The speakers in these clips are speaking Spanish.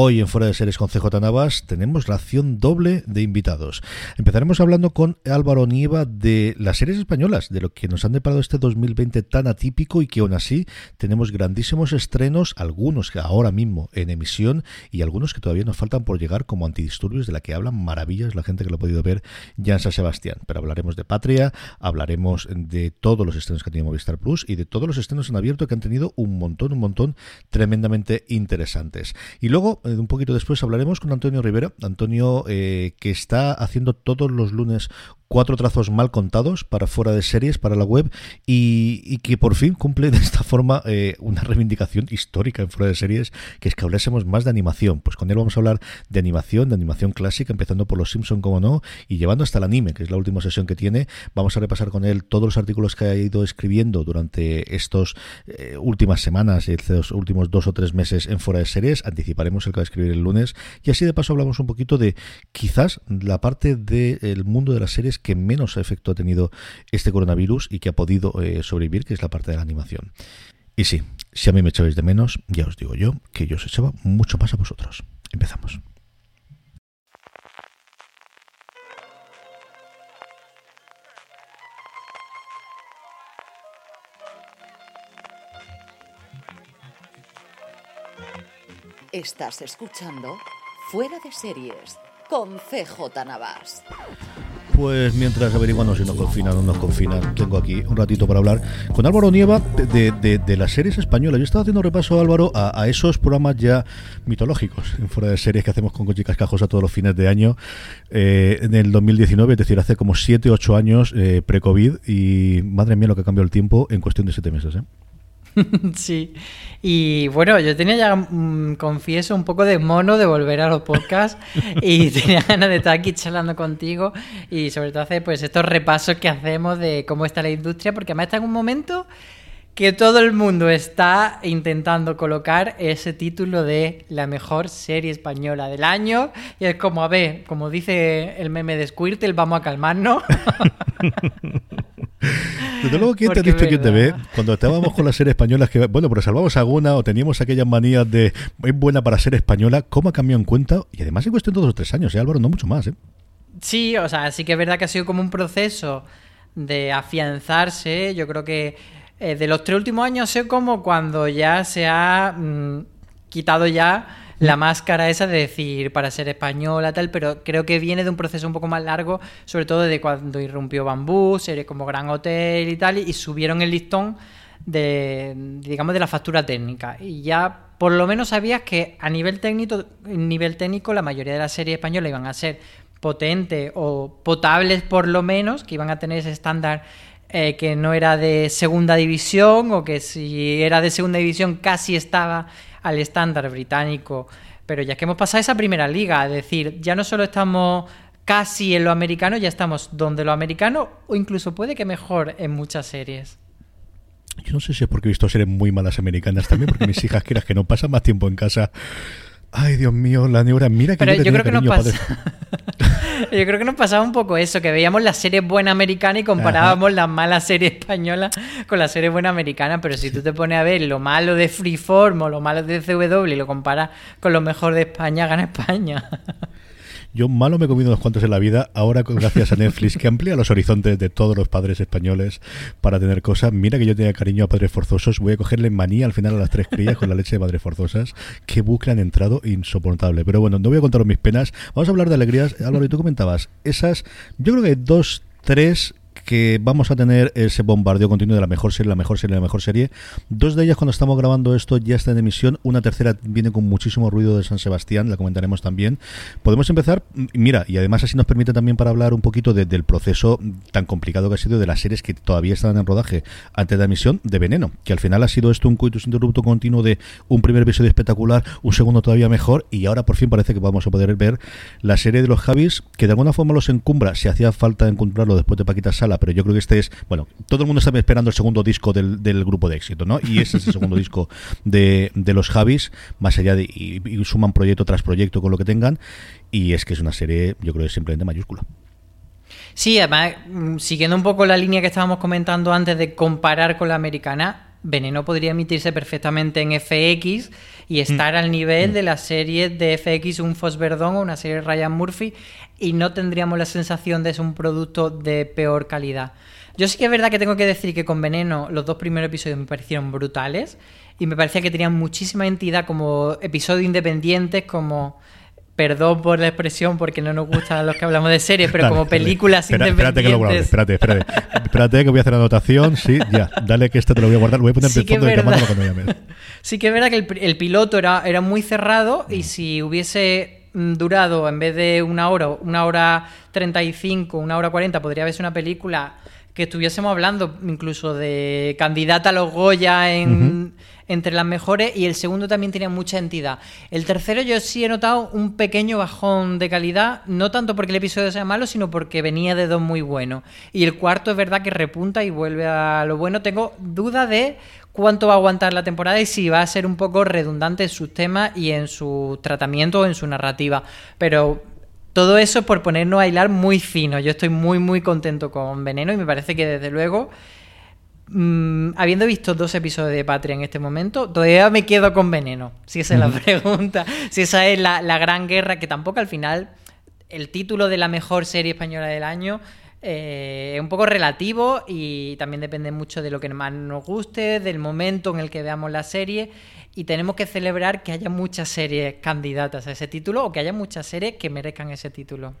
Hoy en Fuera de Series con CJ Navas tenemos ración doble de invitados. Empezaremos hablando con Álvaro Nieva de las series españolas, de lo que nos han deparado este 2020 tan atípico y que aún así tenemos grandísimos estrenos, algunos que ahora mismo en emisión y algunos que todavía nos faltan por llegar como antidisturbios de la que hablan maravillas la gente que lo ha podido ver ya en San Sebastián. Pero hablaremos de Patria, hablaremos de todos los estrenos que ha tenido Movistar Plus y de todos los estrenos en abierto que han tenido un montón, un montón tremendamente interesantes. Y luego un poquito después hablaremos con Antonio Rivera. Antonio eh, que está haciendo todos los lunes cuatro trazos mal contados para fuera de series, para la web, y, que por fin cumple de esta forma eh, una reivindicación histórica en fuera de series, que es que hablásemos más de animación. Pues con él vamos a hablar de animación, de animación clásica, empezando por Los Simpson, como no, y llevando hasta el anime, que es la última sesión que tiene. Vamos a repasar con él todos los artículos que ha ido escribiendo durante estos eh, últimas semanas, estos últimos dos o tres meses en fuera de series. Anticiparemos el que va a escribir el lunes, y así de paso hablamos un poquito de quizás la parte del mundo de las series que menos efecto ha tenido este coronavirus y que ha podido eh, sobrevivir, que es la parte de la animación. Y sí, si a mí me echabais de menos, ya os digo yo que yo os echaba mucho más a vosotros. Empezamos. Estás escuchando Fuera de Series con CJ Navas. Pues mientras averiguando si nos confinan o no nos confinan, tengo aquí un ratito para hablar con Álvaro Nieva de, las series españolas. Yo he estado haciendo repaso, Álvaro, a, esos programas ya mitológicos, en fuera de series que hacemos con Cochi Cascajosa todos los fines de año eh, en el 2019, es decir, hace como 7, 8 años eh, pre-COVID y madre mía lo que ha cambiado el tiempo en cuestión de 7 meses. ¿eh? sí. Y bueno, yo tenía ya, mm, confieso, un poco de mono de volver a los podcasts y tenía ganas de estar aquí charlando contigo y sobre todo hacer pues estos repasos que hacemos de cómo está la industria, porque además está en un momento que todo el mundo está intentando colocar ese título de la mejor serie española del año. Y es como, a ver, como dice el meme de Squirtle, vamos a calmarnos. Desde luego, ¿quién te ha dicho quién te ve? Cuando estábamos con las series españolas, que, bueno, pero salvamos alguna o teníamos aquellas manías de es buena para ser española, ¿cómo ha cambiado en cuenta? Y además en cuestión de dos o tres años, ¿eh, Álvaro? No mucho más, ¿eh? Sí, o sea, sí que es verdad que ha sido como un proceso de afianzarse. Yo creo que eh, de los tres últimos años sido como cuando ya se ha mm, quitado ya la máscara esa de decir para ser española, tal, pero creo que viene de un proceso un poco más largo, sobre todo de cuando irrumpió Bambú, series como Gran Hotel y tal, y subieron el listón de, digamos, de la factura técnica. Y ya por lo menos sabías que a nivel técnico, nivel técnico la mayoría de las series españolas iban a ser potentes o potables por lo menos, que iban a tener ese estándar eh, que no era de segunda división o que si era de segunda división casi estaba al estándar británico. Pero ya que hemos pasado esa primera liga, es decir, ya no solo estamos casi en lo americano, ya estamos donde lo americano o incluso puede que mejor en muchas series. Yo no sé si es porque he visto series muy malas americanas también, porque mis hijas quieras que no pasan más tiempo en casa. Ay, Dios mío, la neura, mira que Pero yo, yo creo que nos pasa. yo creo que nos pasaba un poco eso, que veíamos las series buenas americanas y comparábamos las malas series españolas con las series buenas americanas. Pero si tú te pones a ver lo malo de Freeform o lo malo de CW y lo comparas con lo mejor de España, gana España. Yo malo me he comido unos cuantos en la vida, ahora gracias a Netflix, que amplía los horizontes de todos los padres españoles para tener cosas. Mira que yo tenía cariño a padres forzosos, voy a cogerle manía al final a las tres crías con la leche de padres forzosas. Qué bucle han entrado, insoportable. Pero bueno, no voy a contaros mis penas, vamos a hablar de alegrías. Álvaro, y tú comentabas, esas, yo creo que dos, tres que vamos a tener ese bombardeo continuo de la mejor serie, la mejor serie, la mejor serie. Dos de ellas cuando estamos grabando esto ya están en emisión. Una tercera viene con muchísimo ruido de San Sebastián, la comentaremos también. Podemos empezar, mm, mira, y además así nos permite también para hablar un poquito de- del proceso tan complicado que ha sido de las series que todavía están en rodaje antes de la emisión de Veneno, que al final ha sido esto un coitus interrupto continuo de un primer episodio espectacular, un segundo todavía mejor y ahora por fin parece que vamos a poder ver la serie de los Javis, que de alguna forma los encumbra, si hacía falta encontrarlo después de Paquita Sala, pero yo creo que este es, bueno, todo el mundo está esperando el segundo disco del, del grupo de éxito, ¿no? Y ese es el segundo disco de, de los Javis, más allá de, y, y suman proyecto tras proyecto con lo que tengan, y es que es una serie, yo creo que es simplemente mayúscula. Sí, además, mm, siguiendo un poco la línea que estábamos comentando antes de comparar con la americana, Veneno podría emitirse perfectamente en FX y estar al nivel de las series de FX, un Fos Verdón o una serie de Ryan Murphy, y no tendríamos la sensación de ser un producto de peor calidad. Yo sí que es verdad que tengo que decir que con Veneno los dos primeros episodios me parecieron brutales y me parecía que tenían muchísima entidad como episodios independientes, como Perdón por la expresión porque no nos gustan los que hablamos de series, pero Dale, como dale. películas Espera- Espérate que lo independientes. espérate, espérate. Espérate que voy a hacer la anotación, sí, ya. Dale que este te lo voy a guardar, lo voy a poner Sí en el fondo verdad. cuando llames. Sí que es verdad que el, el piloto era, era muy cerrado Mm. y si hubiese mm, durado en vez de una hora, una hora 35, una hora 40, podría haberse una película que estuviésemos hablando incluso de candidata a los Goya en, entre las mejores y el segundo también tenía mucha entidad. El tercero yo sí he notado un pequeño bajón de calidad, no tanto porque el episodio sea malo, sino porque venía de dos muy buenos. Y el cuarto es verdad que repunta y vuelve a lo bueno. Tengo duda de cuánto va a aguantar la temporada y si va a ser un poco redundante en sus temas y en su tratamiento o en su narrativa. Pero todo eso es por ponernos a hilar muy fino. Yo estoy muy, muy contento con Veneno y me parece que desde luego, mm, habiendo visto dos episodios de Patria en este momento, todavía me quedo con Veneno. Si esa es la pregunta. Si esa es la, la gran guerra, que tampoco al final el título de la mejor serie española del año eh, es un poco relativo y también depende mucho de lo que más nos guste, del momento en el que veamos la serie y tenemos que celebrar que haya muchas series candidatas a ese título o que haya muchas series que merezcan ese título.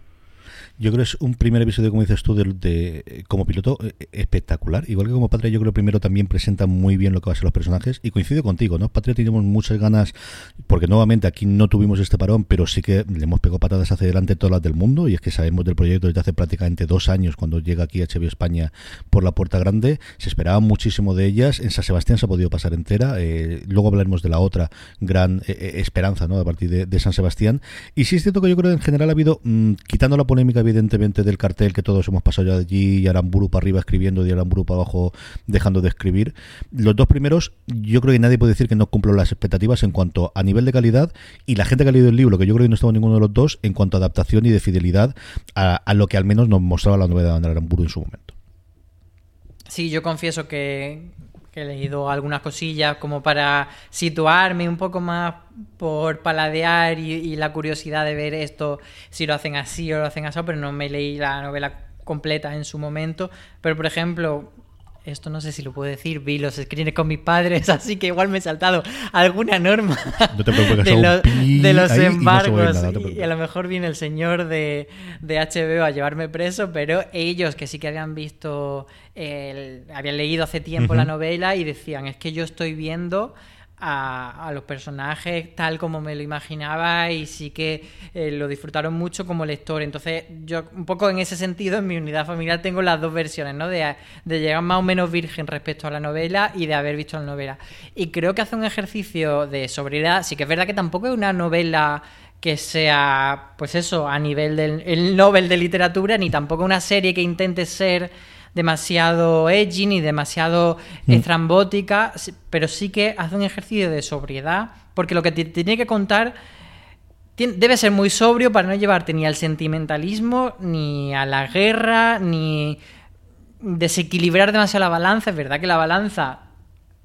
Yo creo que es un primer episodio, como dices tú, de, de- como piloto eh, espectacular. Igual que como Patria, yo creo que primero también presenta muy bien lo que va a ser los personajes. Y coincido contigo, ¿no? Patria teníamos muchas ganas, porque nuevamente aquí no tuvimos este parón, pero sí que le hemos pegado patadas hacia adelante todas las del mundo. Y es que sabemos del proyecto desde hace prácticamente dos años, cuando llega aquí HBO España por la puerta grande. Se esperaba muchísimo de ellas. En San Sebastián se ha podido pasar entera. Eh, luego hablaremos de la otra gran eh, eh, esperanza, ¿no? A partir de, de San Sebastián. Y sí es cierto que yo creo que en general ha habido, mm, quitando la polémica evidentemente del cartel que todos hemos pasado ya allí y Aramburu para arriba escribiendo y Aramburu para abajo dejando de escribir, los dos primeros yo creo que nadie puede decir que no cumplo las expectativas en cuanto a nivel de calidad y la gente que ha leído el libro, que yo creo que no estaba ninguno de los dos, en cuanto a adaptación y de fidelidad a, a lo que al menos nos mostraba la novela de Aramburu en su momento. Sí, yo confieso que, que he leído algunas cosillas como para situarme un poco más por paladear y, la curiosidad de ver esto, si lo hacen así o lo hacen así, pero no me leí la novela completa en su momento. Pero, por ejemplo, esto no sé si lo puedo decir, vi los screeners con mis padres, así que igual me he saltado alguna norma No te de, los- de y no embargos. nada, y, a lo mejor viene el señor de, de HBO a llevarme preso, pero ellos que sí que habían visto, el- habían leído hace tiempo la novela y decían, es que yo estoy viendo a, los personajes tal como me lo imaginaba y sí que eh, lo disfrutaron mucho como lector. Entonces, yo un poco en ese sentido, en mi unidad familiar tengo las dos versiones, ¿no? De, de llegar más o menos virgen respecto a la novela y de haber visto la novela. Y creo que hace un ejercicio de sobriedad. Sí que es verdad que tampoco es una novela que sea, pues eso, a nivel del el Nobel de literatura, ni tampoco una serie que intente ser demasiado edgy ni demasiado mm. estrambótica, pero sí que hace un ejercicio de sobriedad, porque lo que te tiene que contar debe ser muy sobrio para no llevarte ni al sentimentalismo, ni a la guerra, ni desequilibrar demasiado la balanza. Es verdad que la balanza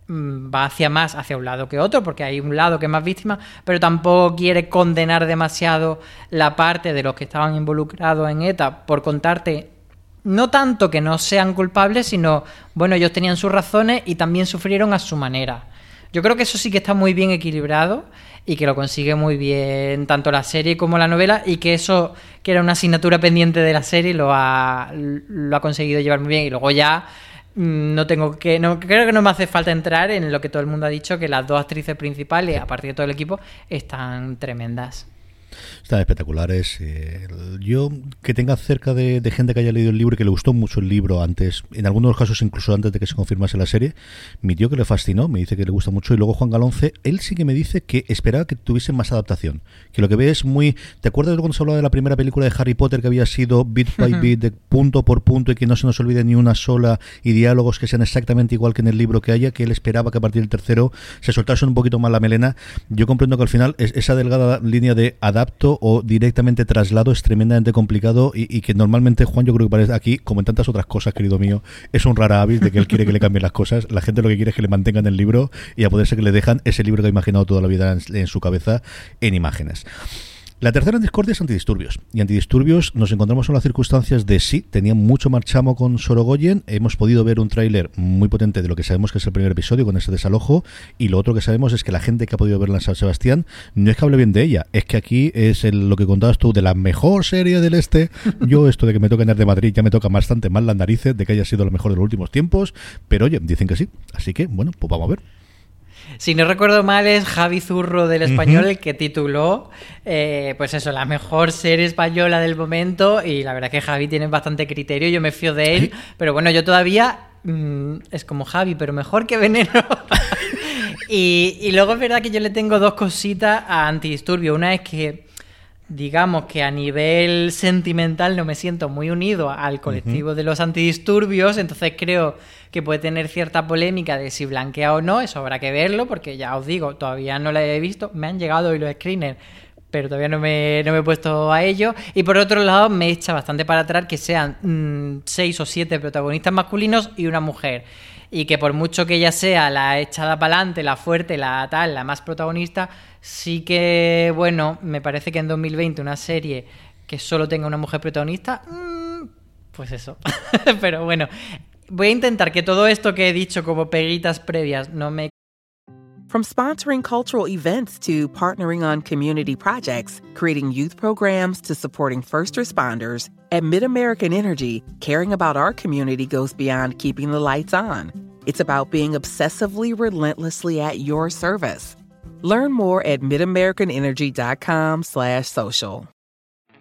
mm, va hacia más, hacia un lado que otro, porque hay un lado que es más víctima, pero tampoco quiere condenar demasiado la parte de los que estaban involucrados en ETA por contarte no tanto que no sean culpables, sino, bueno, ellos tenían sus razones y también sufrieron a su manera. Yo creo que eso sí que está muy bien equilibrado y que lo consigue muy bien tanto la serie como la novela y que eso, que era una asignatura pendiente de la serie, lo ha, lo ha conseguido llevar muy bien. Y luego ya mm, no tengo que no creo que no me hace falta entrar en lo que todo el mundo ha dicho que las dos actrices principales aparte de todo el equipo están tremendas están espectaculares. Eh, yo que tenga cerca de, gente que haya leído el libro y que le gustó mucho el libro antes, en algunos casos incluso antes de que se confirmase la serie, mi tío que le fascinó, me dice que le gusta mucho y luego Juan Galonce, él sí que me dice que esperaba que tuviese más adaptación, que lo que ve es muy... ¿Te acuerdas de cuando se hablaba de la primera película de Harry Potter que había sido bit by bit, de punto por punto y que no se nos olvide ni una sola y diálogos que sean exactamente igual que en el libro que haya, que él esperaba que a partir del tercero se soltase un poquito más la melena? Yo comprendo que al final es esa delgada línea de adapto o directamente traslado es tremendamente complicado y, que normalmente Juan yo creo que parece aquí, como en tantas otras cosas, querido mío, es un rara avis de que él quiere que le cambien las cosas. La gente lo que quiere es que le mantengan el libro y a poder ser que le dejan ese libro que ha imaginado toda la vida en su cabeza en imágenes. La tercera discordia es antidisturbios. Y antidisturbios nos encontramos en las circunstancias de sí, tenía mucho marchamo con Sorogoyen. Hemos podido ver un tráiler muy potente de lo que sabemos que es el primer episodio con ese desalojo. Y lo otro que sabemos es que la gente que ha podido verla en San Sebastián no es que hable bien de ella, es que aquí es lo que contabas tú de la mejor serie del este. Yo, esto de que me toca en de Madrid, ya me toca bastante mal las narices de que haya sido lo mejor de los últimos tiempos. Pero oye, dicen que sí. Así que, bueno, pues vamos a ver. Si no recuerdo mal, es Javi Zurro del español el que tituló, eh, pues eso, la mejor serie española del momento. Y la verdad que Javi tiene bastante criterio, yo me fío de él. Pero bueno, yo todavía mm, es como Javi, pero mejor que Veneno. y, y luego es verdad que yo le tengo dos cositas a Antidisturbio. Una es que digamos que a nivel sentimental no me siento muy unido al colectivo de los antidisturbios, entonces creo que puede tener cierta polémica de si blanquea o no, eso habrá que verlo, porque ya os digo, todavía no la he visto, me han llegado hoy los screeners, pero todavía no me, no me he puesto a ello. Y por otro lado, me echa bastante para atrás que sean mm, seis o siete protagonistas masculinos y una mujer y que por mucho que ella sea la echada para adelante, la fuerte, la tal, la más protagonista, sí que, bueno, me parece que en 2020 una serie que solo tenga una mujer protagonista, mm, pues eso. Pero bueno, voy a intentar que todo esto que he dicho como peguitas previas no me From sponsoring cultural events to partnering on community projects, creating youth programs to supporting first responders, at MidAmerican Energy, caring about our community goes beyond keeping the lights on. It's about being obsessively relentlessly at your service. Learn more at midamericanenergy.com slash social.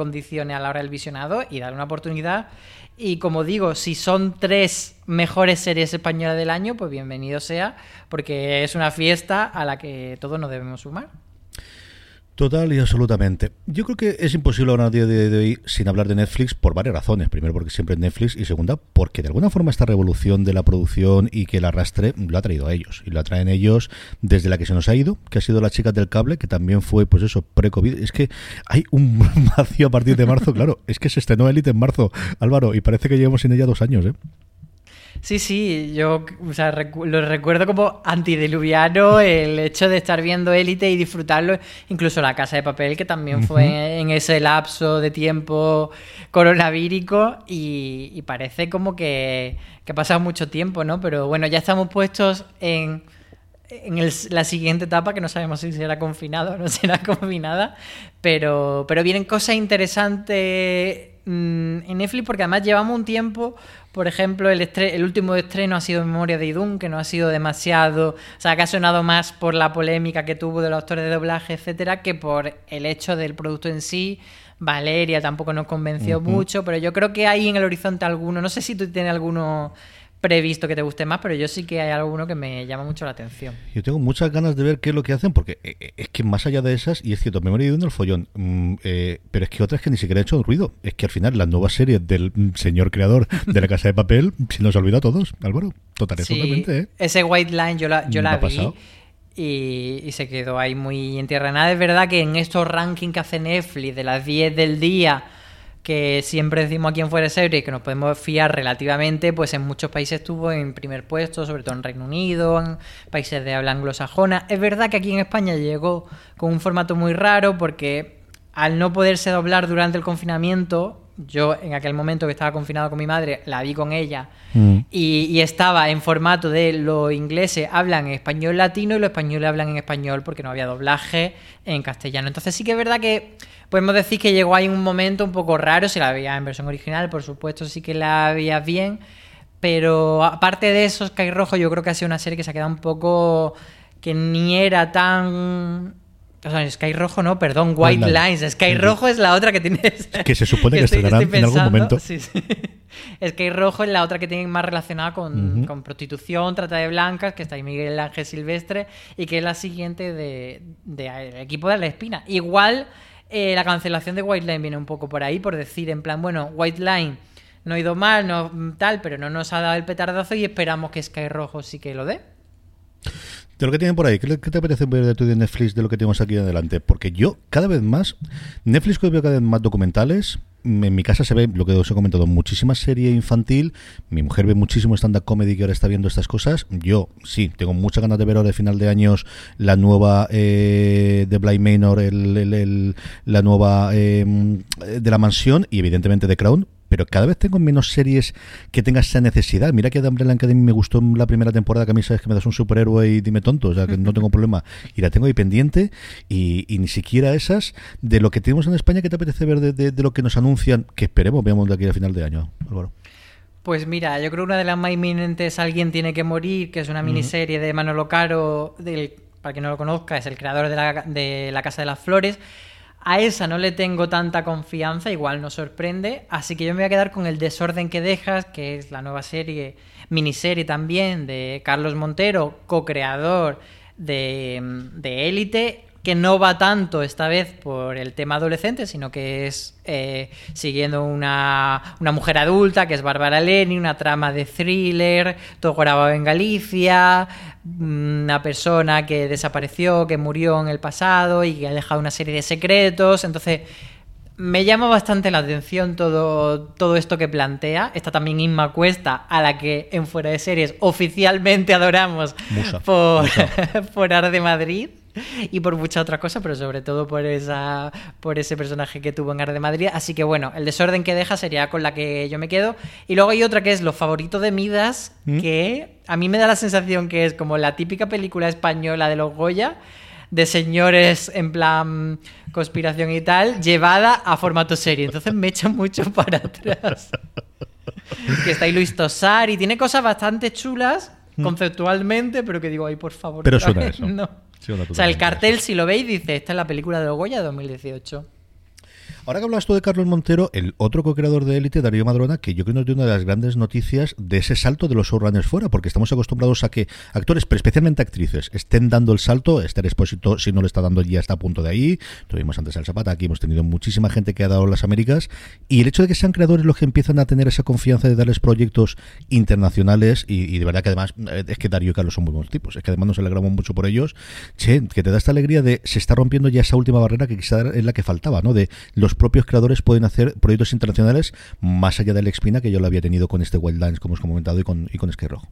Condicione a la hora del visionado y dar una oportunidad. Y como digo, si son tres mejores series españolas del año, pues bienvenido sea, porque es una fiesta a la que todos nos debemos sumar. Total y absolutamente. Yo creo que es imposible hablar a día de hoy sin hablar de Netflix por varias razones. Primero, porque siempre es Netflix. Y segunda, porque de alguna forma esta revolución de la producción y que el arrastre lo ha traído a ellos. Y lo atraen ellos desde la que se nos ha ido, que ha sido la chica del cable, que también fue, pues eso, pre-COVID. Es que hay un vacío a partir de marzo, claro. Es que se estrenó Elite en marzo, Álvaro, y parece que llevamos sin ella dos años, ¿eh? Sí, sí, yo o sea, lo recuerdo como antidiluviano el hecho de estar viendo Élite y disfrutarlo, incluso La Casa de Papel, que también fue en ese lapso de tiempo coronavírico y, y parece como que, que ha pasado mucho tiempo, ¿no? Pero bueno, ya estamos puestos en en la siguiente etapa, que no sabemos si será confinado o no será confinada, pero, pero vienen cosas interesantes mm, en Netflix porque además llevamos un tiempo, por ejemplo, el, el último estreno ha sido Memoria de Idun, que no ha sido demasiado, o sea, que ha sonado más por la polémica que tuvo de los actores de doblaje, etcétera, que por el hecho del producto en sí. Valeria tampoco nos convenció mucho, pero yo creo que hay en el horizonte alguno, no sé si tú tienes alguno previsto que te guste más, pero yo sí que hay alguno que me llama mucho la atención. Yo tengo muchas ganas de ver qué es lo que hacen, porque eh, eh, es que más allá de esas, y es cierto, Memoria de uno el follón, mm, eh, pero es que otras que ni siquiera han hecho ruido. Es que al final la nueva serie del mm, señor creador de la Casa de Papel se nos olvida a todos, Álvaro. Total, totalmente. Ese White Line yo la, yo la vi. Y, y, se quedó ahí muy en tierra. Nada, es verdad que en estos rankings que hace Netflix de las 10 del día que siempre decimos aquí en Fuera de Serie que nos podemos fiar relativamente, pues en muchos países estuvo en primer puesto, sobre todo en Reino Unido, en países de habla anglosajona. Es verdad que aquí en España llegó con un formato muy raro porque al no poderse doblar durante el confinamiento, yo en aquel momento que estaba confinado con mi madre, la vi con ella mm. y, y, estaba en formato de los ingleses hablan en español latino y los españoles hablan en español porque no había doblaje en castellano. Entonces sí que es verdad que podemos decir que llegó ahí un momento un poco raro, si la veía en versión original, por supuesto sí que la veías bien, pero aparte de eso, Sky Rojo yo creo que ha sido una serie que se ha quedado un poco que ni era tan o sea, Sky Rojo no, perdón, White Lines. Sky Rojo es la otra que tienes. Que se supone que estarán en algún momento. Sí, sí. Sky Rojo es la otra que tiene más relacionada con, con, prostitución, trata de blancas, que está ahí Miguel Ángel Silvestre, y que es la siguiente de, de, equipo de la espina. Igual eh, la cancelación de White Line viene un poco por ahí, por decir, en plan, bueno, White Line no ha ido mal, no tal, pero no nos ha dado el petardazo y esperamos que Sky Rojo sí que lo dé. De lo que tienen por ahí, ¿qué, te parece ver de tu de Netflix de lo que tenemos aquí adelante? Porque yo, cada vez más, Netflix veo cada vez más documentales, en mi casa se ve lo que os he comentado, muchísima serie infantil. Mi mujer ve muchísimo stand-up comedy que ahora está viendo estas cosas. Yo, sí, tengo muchas ganas de ver ahora de final de años la nueva eh, de Blind Manor, el, la nueva eh, de la mansión y evidentemente de Crown pero cada vez tengo menos series que tenga esa necesidad. Mira que The Umbrella Academy me gustó en la primera temporada, que a mí sabes que me das un superhéroe y dime tonto, o sea que no tengo problema. Y la tengo ahí pendiente y, ni siquiera esas de lo que tenemos en España, ¿qué te apetece ver de, lo que nos anuncian? Que esperemos, veamos de aquí a final de año, Álvaro. Pues mira, yo creo que una de las más inminentes, Alguien tiene que morir, que es una miniserie de Manolo Caro, del, para quien no lo conozca, es el creador de la, de la Casa de las Flores a esa no le tengo tanta confianza, igual nos sorprende, así que yo me voy a quedar con El desorden que dejas, que es la nueva serie, miniserie también de Carlos Montero, co-creador de, Élite, que no va tanto esta vez por el tema adolescente, sino que es eh, siguiendo una, una, mujer adulta, que es Bárbara Leni, una trama de thriller, todo grabado en Galicia, una persona que desapareció, que murió en el pasado y que ha dejado una serie de secretos. Entonces, me llama bastante la atención todo, todo esto que plantea. Está también Inma Cuesta, a la que en Fuera de Series oficialmente adoramos por, por Ar de Madrid. y por muchas otras cosas, pero sobre todo por esa por ese personaje que tuvo en Ar de Madrid. Así que bueno, el desorden que deja sería con la que yo me quedo. Y luego hay otra que es Los favoritos de Midas, ¿Mm? que a mí me da la sensación que es como la típica película española de los Goya, de señores en plan conspiración y tal, llevada a formato serie. Entonces me echa mucho para atrás. que está ahí Luis Tosar y tiene cosas bastante chulas ¿Mm? conceptualmente, pero que digo, ay, por favor. Pero suena eso. No o sea, el cartel, si lo veis, dice, esta es la película de Goya 2018. Ahora que hablas tú de Carlos Montero, el otro co-creador de Élite, Darío Madrona, que yo creo que es una de las grandes noticias de ese salto de los showrunners fuera, porque estamos acostumbrados a que actores, pero especialmente actrices, estén dando el salto. Esther Expósito, si no lo está dando, ya está a punto de ahí. Tuvimos antes al Zapata, aquí hemos tenido muchísima gente que ha dado las Américas. Y el hecho de que sean creadores los que empiezan a tener esa confianza de darles proyectos internacionales, y, de verdad que además eh, es que Darío y Carlos son muy buenos tipos, es que además nos alegramos mucho por ellos. Che, que te da esta alegría de se está rompiendo ya esa última barrera que quizá es la que faltaba, ¿no? De los los propios creadores pueden hacer proyectos internacionales más allá de la espina que yo lo había tenido con este Wildlands, como os he comentado, y con, y con Skyrock.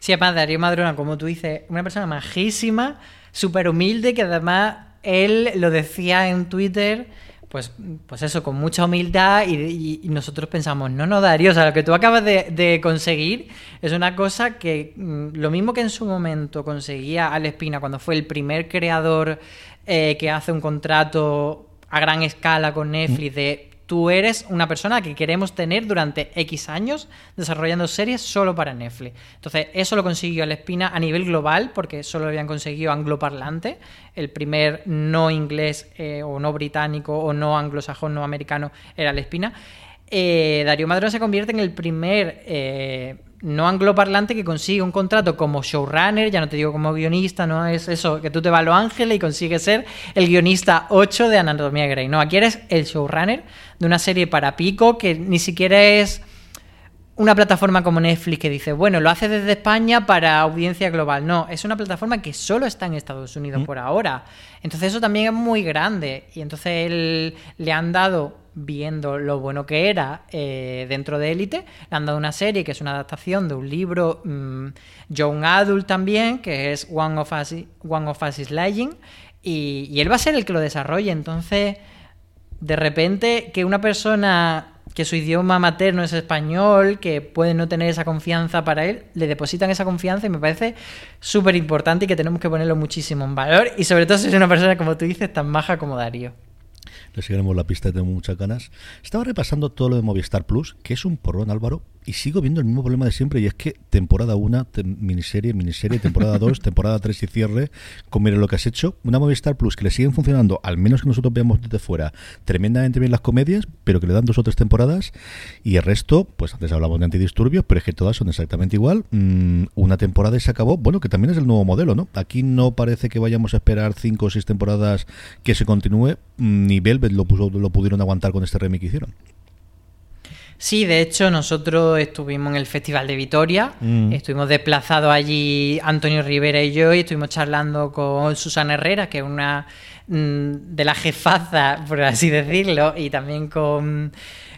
Sí, además Darío Madrona, como tú dices, una persona majísima, súper humilde, que además él lo decía en Twitter, pues, pues eso, con mucha humildad y, nosotros pensamos, no, no, Darío, o sea, lo que tú acabas de, conseguir es una cosa que mm, lo mismo que en su momento conseguía Al Espina cuando fue el primer creador eh, que hace un contrato a gran escala con Netflix de tú eres una persona que queremos tener durante X años desarrollando series solo para Netflix. Entonces, eso lo consiguió El Espina a nivel global, porque solo lo habían conseguido angloparlante. El primer no inglés eh, o no británico o no anglosajón, no americano era El Espina. Eh, Darío Madrón se convierte en el primer eh, no angloparlante que consigue un contrato como showrunner, ya no te digo como guionista, no es eso, que tú te vas a Los Ángeles y consigues ser el guionista 8 de Anatomía Grey. No, aquí eres el showrunner de una serie para pico que ni siquiera es una plataforma como Netflix que dice, bueno, lo hace desde España para audiencia global. No, es una plataforma que solo está en Estados Unidos mm. por ahora. Entonces eso también es muy grande. Y entonces él, le han dado viendo lo bueno que era eh, dentro de Élite. Le han dado una serie que es una adaptación de un libro mm, Young Adult también, que es One of Us, is Lying, y, y él va a ser el que lo desarrolle. Entonces, de repente, que una persona que su idioma materno es español, que puede no tener esa confianza para él, le depositan esa confianza y me parece súper importante y que tenemos que ponerlo muchísimo en valor. Y sobre todo si es una persona, como tú dices, tan maja como Darío le seguiremos la pista, tengo muchas ganas. Estaba repasando todo lo de Movistar Plus, que es un porrón, Álvaro, y sigo viendo el mismo problema de siempre, y es que temporada 1, miniserie, miniserie, temporada 2, temporada 3 y cierre, con mire lo que has hecho, una Movistar Plus que le siguen funcionando, al menos que nosotros veamos desde fuera, tremendamente bien las comedias, pero que le dan dos o tres temporadas, y el resto, pues antes hablamos de antidisturbios, pero es que todas son exactamente igual. Mm, una temporada y se acabó, bueno, que también es el nuevo modelo, ¿no? Aquí no parece que vayamos a esperar cinco o seis temporadas que se continúe, mm, lo, pudieron aguantar con este remake que hicieron. Sí, de hecho, nosotros estuvimos en el Festival de Vitoria, mm. estuvimos desplazados allí Antonio Rivera y yo, y estuvimos charlando con Susana Herrera, que es una mm, de las jefazas, por así decirlo, y también con,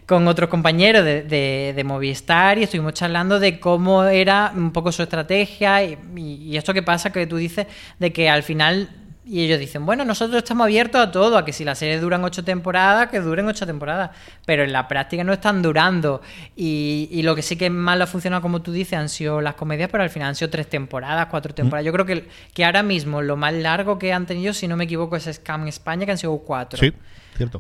otros compañeros de, Movistar, y estuvimos charlando de cómo era un poco su estrategia, y, y esto que pasa que tú dices, de que al final y ellos dicen, bueno, nosotros estamos abiertos a todo, a que si las series duran ocho temporadas, que duren ocho temporadas. Pero en la práctica no están durando. Y, lo que sí que más ha funcionado, como tú dices, han sido las comedias, pero al final han sido tres temporadas, cuatro temporadas. Yo creo que, que ahora mismo lo más largo que han tenido, si no me equivoco, es Scam España, que han sido cuatro. Sí.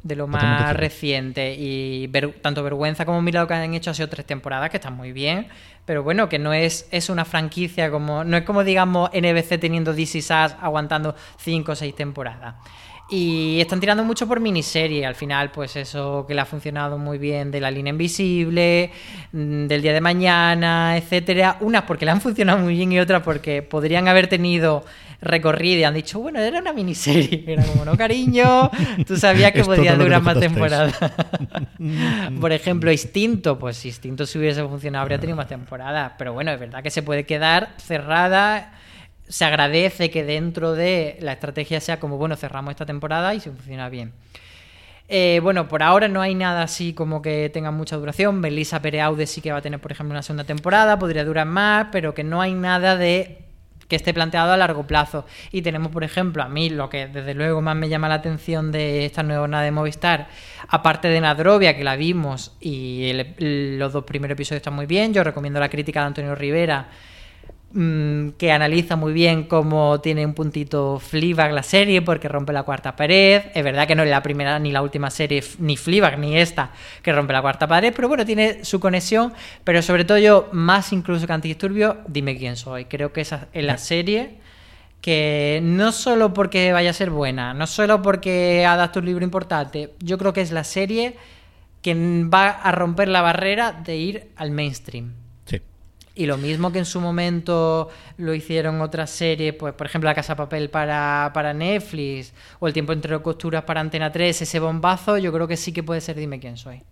De lo más reciente. Y tanto Vergüenza como Mira lo que han hecho ha sido tres temporadas, que están muy bien. Pero bueno, que no es, es una franquicia como. No es como, digamos, NBC teniendo DC Sass aguantando cinco o seis temporadas. Y están tirando mucho por miniserie. Al final, pues eso que le ha funcionado muy bien de la línea invisible, mm, del día de mañana, etcétera. Unas porque le han funcionado muy bien y otras porque podrían haber tenido recorrido y han dicho, bueno, era una miniserie. Era como, no, cariño, tú sabías que podía durar más temporadas. por ejemplo, Instinto, pues si Instinto si hubiese funcionado habría tenido más temporadas. Pero bueno, es verdad que se puede quedar cerrada se agradece que dentro de la estrategia sea como, bueno, cerramos esta temporada y se funciona bien. Eh, bueno, por ahora no hay nada así como que tenga mucha duración. Melissa Pereaude sí que va a tener, por ejemplo, una segunda temporada, podría durar más, pero que no hay nada de que esté planteado a largo plazo. Y tenemos, por ejemplo, a mí lo que desde luego más me llama la atención de esta nueva nada de Movistar, aparte de Nadrovia, que la vimos y los dos primeros episodios están muy bien, yo recomiendo la crítica de Antonio Rivera Mm, que analiza muy bien cómo tiene un puntito Fleabag la serie porque rompe la cuarta pared. Es verdad que no es la primera ni la última serie, ni Fleabag ni esta, que rompe la cuarta pared, pero bueno, tiene su conexión. Pero sobre todo yo, más incluso que Antidisturbio, dime quién soy. Creo que esa es la serie que no solo porque vaya a ser buena, no solo porque adapta un libro importante, yo creo que es la serie que va a romper la barrera de ir al mainstream. Y lo mismo que en su momento lo hicieron otras series, pues por ejemplo La Casa Papel para, para Netflix o El Tiempo entre costuras para Antena 3, ese bombazo, yo creo que sí que puede ser Dime quién soy.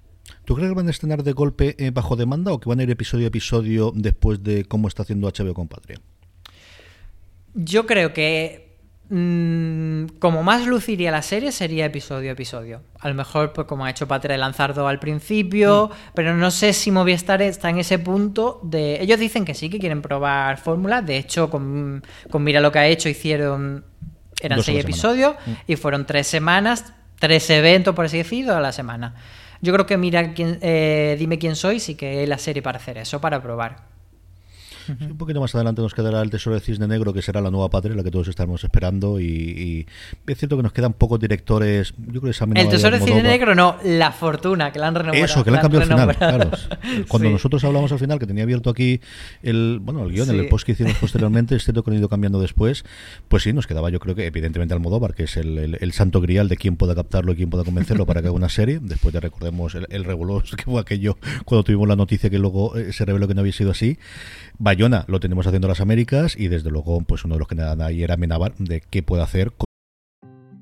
¿Tú crees que van a estrenar de golpe eh, bajo demanda o que van a ir episodio a episodio después de cómo está haciendo HBO con Patria? Yo creo que Mm, como más luciría la serie sería episodio a episodio. A lo mejor, pues como ha hecho Patria lanzar dos al principio, mm. pero no sé si Movistar está en ese punto de... Ellos dicen que sí, que quieren probar fórmulas. De hecho, con, Mira lo que ha hecho, hicieron... Eran seis episodios mm. y fueron tres semanas, tres eventos, por así decirlo, a la semana. Yo creo que Mira, quién, eh, dime quién soy, sí que es la serie para hacer eso, para probar un poquito más adelante nos quedará el Tesoro de Cisne Negro, que será la nueva patria, la que todos estamos esperando. Y, es cierto que nos quedan pocos directores. Yo creo que El Tesoro de Cisne Negro, no, La Fortuna, que la han renovado. Eso, que la han cambiado al final. Claro. Cuando nosotros hablamos al final, que tenía abierto aquí el, bueno, el guion, el post que hicimos posteriormente, es cierto que han ido cambiando después. Pues sí, nos quedaba, yo creo que evidentemente Almodóvar, que es el, santo grial de quién pueda captarlo y quién pueda convencerlo para que haga una serie. Después ya recordemos el, el que fue aquello cuando tuvimos la noticia que luego eh, se reveló que no había sido así. Bayona lo tenemos haciendo las Américas y desde luego pues uno de los que nada ahí era Menabar de qué puede hacer.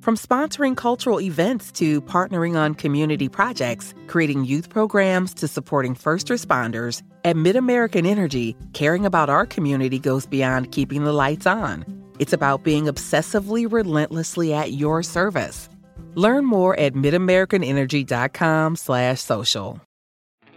From sponsoring cultural events to partnering on community projects, creating youth programs to supporting first responders, at MidAmerican Energy, caring about our community goes beyond keeping the lights on. It's about being obsessively relentlessly at your service. Learn more at midamericanenergy.com/social.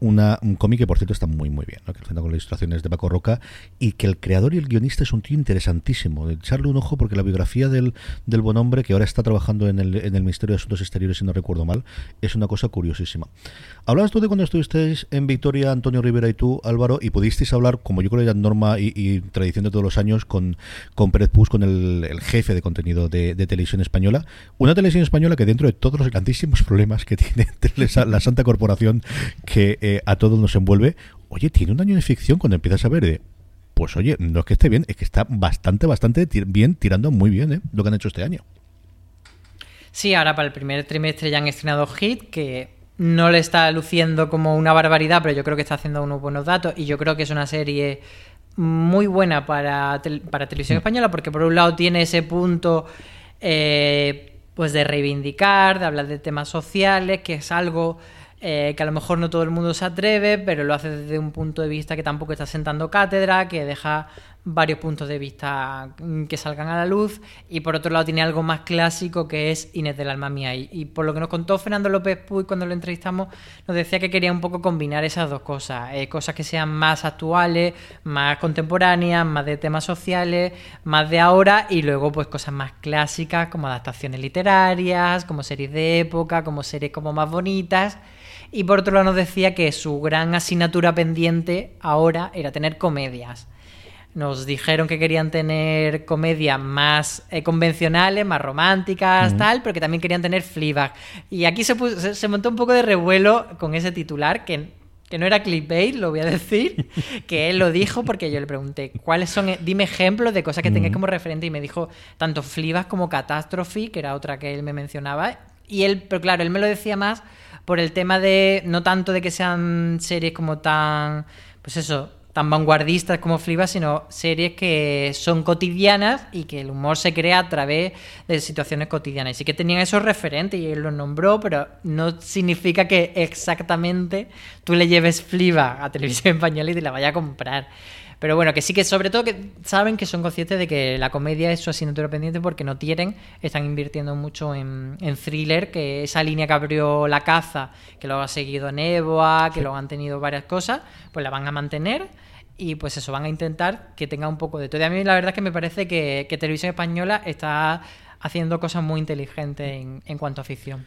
una, un cómic que por cierto está muy muy bien, ¿no? que cuenta con las ilustraciones de Paco Roca y que el creador y el guionista es un tío interesantísimo. Echarle un ojo porque la biografía del, del buen hombre, que ahora está trabajando en el, en el Ministerio de Asuntos Exteriores, si no recuerdo mal, es una cosa curiosísima. Hablabas tú de cuando estuvisteis en Victoria, Antonio Rivera y tú, Álvaro, y pudisteis hablar, como yo creo ya norma y, tradición de todos los años, con, con Pérez Pus, con el, el jefe de contenido de, televisión española. Una televisión española que dentro de todos los grandísimos problemas que tiene la Santa Corporación, que eh, a todos nos envuelve, oye, tiene un año de ficción cuando empiezas a ver de, pues oye, no es que esté bien, es que está bastante, bastante bien, tirando muy bien ¿eh? lo que han hecho este año. Sí, ahora para el primer trimestre ya han estrenado Hit, que no le está luciendo como una barbaridad, pero yo creo que está haciendo unos buenos datos y yo creo que es una serie muy buena para, para televisión mm. española porque por un lado tiene ese punto eh, pues de reivindicar, de hablar de temas sociales, que es algo eh, que a lo mejor no todo el mundo se atreve, pero lo hace desde un punto de vista que tampoco está sentando cátedra, que deja varios puntos de vista que salgan a la luz. Y por otro lado tiene algo más clásico que es Inés del alma mía. Y, por lo que nos contó Fernando López Puy cuando lo entrevistamos nos decía que quería un poco combinar esas dos cosas. Eh, cosas que sean más actuales más contemporáneas más de temas sociales más de ahora y luego pues cosas más clásicas como adaptaciones literarias como series de época como series como más bonitas y por otro lado nos decía que su gran asignatura pendiente ahora era tener comedias. Nos dijeron que querían tener comedias más eh, convencionales, más románticas, tal, pero que también querían tener Fleabag. Y aquí se, se, montó un poco de revuelo con ese titular, que, que no era clickbait, lo voy a decir, que él lo dijo porque yo le pregunté, ¿cuáles son? Dime ejemplos de cosas que tengáis como referente. Y me dijo tanto Fleabag como Catastrophe, que era otra que él me mencionaba. Y él, pero claro, él me lo decía más por el tema de, no tanto de que sean series como tan, pues eso, tan vanguardistas como Fliba, sino series que son cotidianas y que el humor se crea a través de situaciones cotidianas. Y sí que tenían esos referentes y él los nombró, pero no significa que exactamente tú le lleves Fliba a televisión española y te la vaya a comprar. Pero bueno, que sí que sobre todo que saben que son conscientes de que la comedia es su asignatura pendiente porque no tienen, están invirtiendo mucho en, thriller, que esa línea que abrió La Caza, que lo ha seguido Neboa, que lo han tenido varias cosas, pues la van a mantener y pues eso, van a intentar que tenga un poco de todo. Y a mí la verdad es que me parece que, Televisión Española está haciendo cosas muy inteligentes en, en cuanto a ficción.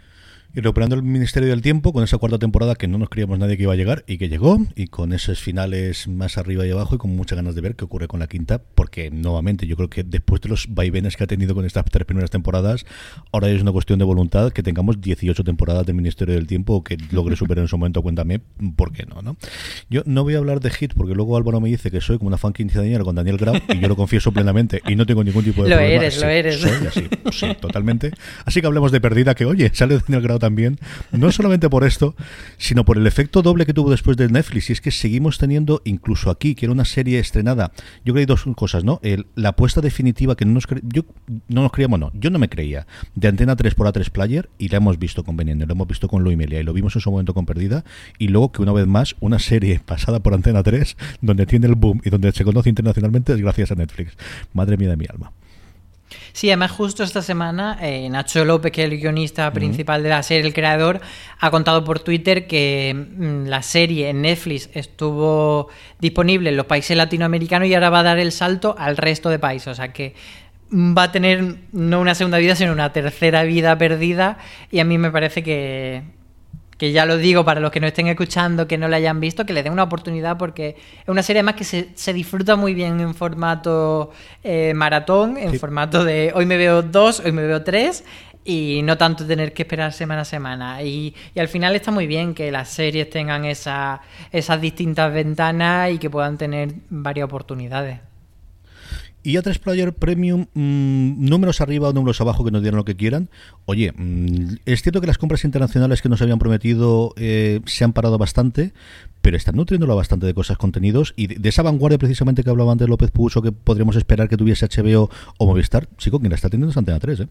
Y recuperando el Ministerio del Tiempo con esa cuarta temporada que no nos creíamos nadie que iba a llegar y que llegó, y con esos finales más arriba y abajo, y con muchas ganas de ver qué ocurre con la quinta, porque nuevamente yo creo que después de los vaivenes que ha tenido con estas tres primeras temporadas, ahora es una cuestión de voluntad que tengamos 18 temporadas del Ministerio del Tiempo o que logre superar en su momento, cuéntame por qué no, ¿no? Yo no voy a hablar de Hit porque luego Álvaro me dice que soy como una fan quinceañera con Daniel Grau y yo lo confieso plenamente y no tengo ningún tipo de lo problema. Eres, lo eres, Soy así, sí, totalmente. Así que hablemos de Perdida, que oye, sale Daniel Grau también, no solamente por esto, sino por el efecto doble que tuvo después de Netflix. Y es que seguimos teniendo, incluso aquí, que era una serie estrenada, yo creo que hay dos cosas, ¿no? El, la apuesta definitiva que no nos, yo, no nos creíamos, no, yo no me creía, de Antena 3 por A3 Player, y la hemos visto con Benende, lo hemos visto con Loimelia, y lo vimos en su momento con Perdida, y luego que una vez más, una serie pasada por Antena 3, donde tiene el boom y donde se conoce internacionalmente, es gracias a Netflix. Madre mía de mi alma. Sí, además justo esta semana eh, Nacho López, que es el guionista principal de la serie, el creador, ha contado por Twitter que mm, la serie en Netflix estuvo disponible en los países latinoamericanos y ahora va a dar el salto al resto de países. O sea que va a tener no una segunda vida, sino una tercera vida perdida y a mí me parece que, que ya lo digo para los que no estén escuchando, que no la hayan visto, que le den una oportunidad porque es una serie más que se, se disfruta muy bien en formato eh, maratón, en Sí. formato de hoy me veo dos, hoy me veo tres y no tanto tener que esperar semana a semana. Y, y al final está muy bien que las series tengan esa, esas distintas ventanas y que puedan tener varias oportunidades. Y A3 Player Premium, mmm, números arriba o números abajo que nos dieran lo que quieran. Oye, mmm, es cierto que las compras internacionales que nos habían prometido eh, se han parado bastante, pero están nutriéndolo bastante de cosas, contenidos. Y de, de esa vanguardia precisamente que hablaba antes López Puso, que podríamos esperar que tuviese HBO o Movistar, chico, quien la está teniendo es Antena 3, ¿eh?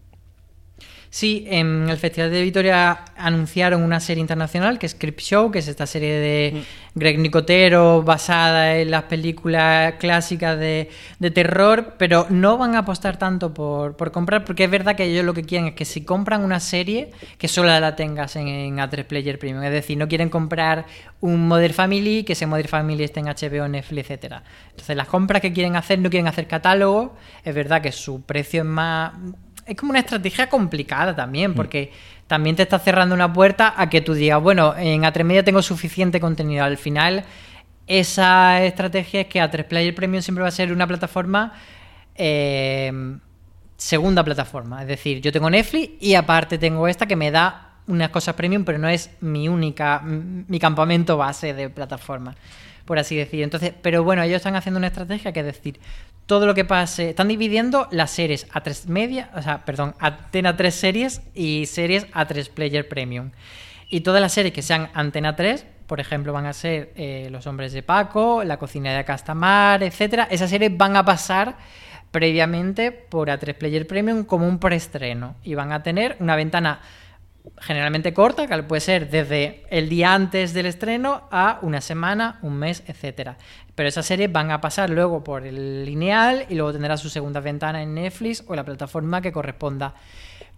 Sí, en el Festival de Vitoria anunciaron una serie internacional que es Creep Show, que es esta serie de Greg Nicotero basada en las películas clásicas de, de terror, pero no van a apostar tanto por, por comprar, porque es verdad que ellos lo que quieren es que si compran una serie, que solo la tengas en, en A3 Player Premium. Es decir, no quieren comprar un Modern Family, que ese Modern Family esté en HBO, Netflix, etcétera. Entonces, las compras que quieren hacer no quieren hacer catálogo. Es verdad que su precio es más es como una estrategia complicada también, porque también te está cerrando una puerta a que tú digas, bueno, en A3 Media tengo suficiente contenido. Al final, esa estrategia es que A3 Player Premium siempre va a ser una plataforma eh, segunda plataforma. Es decir, yo tengo Netflix y aparte tengo esta que me da unas cosas premium, pero no es mi única, mi campamento base de plataforma, por así decir. Entonces, pero bueno, ellos están haciendo una estrategia que es decir, todo lo que pase, están dividiendo las series a tres media, o sea, perdón, Antena 3 series y series a 3 Player Premium. Y todas las series que sean Antena 3, por ejemplo, van a ser eh, Los Hombres de Paco, La Cocina de Castamar, etcétera. Esas series van a pasar previamente por A3 Player Premium como un preestreno y van a tener una ventana generalmente corta, que puede ser desde el día antes del estreno a una semana, un mes, etcétera. Pero esas series van a pasar luego por el lineal y luego tendrá su segunda ventana en Netflix o la plataforma que corresponda.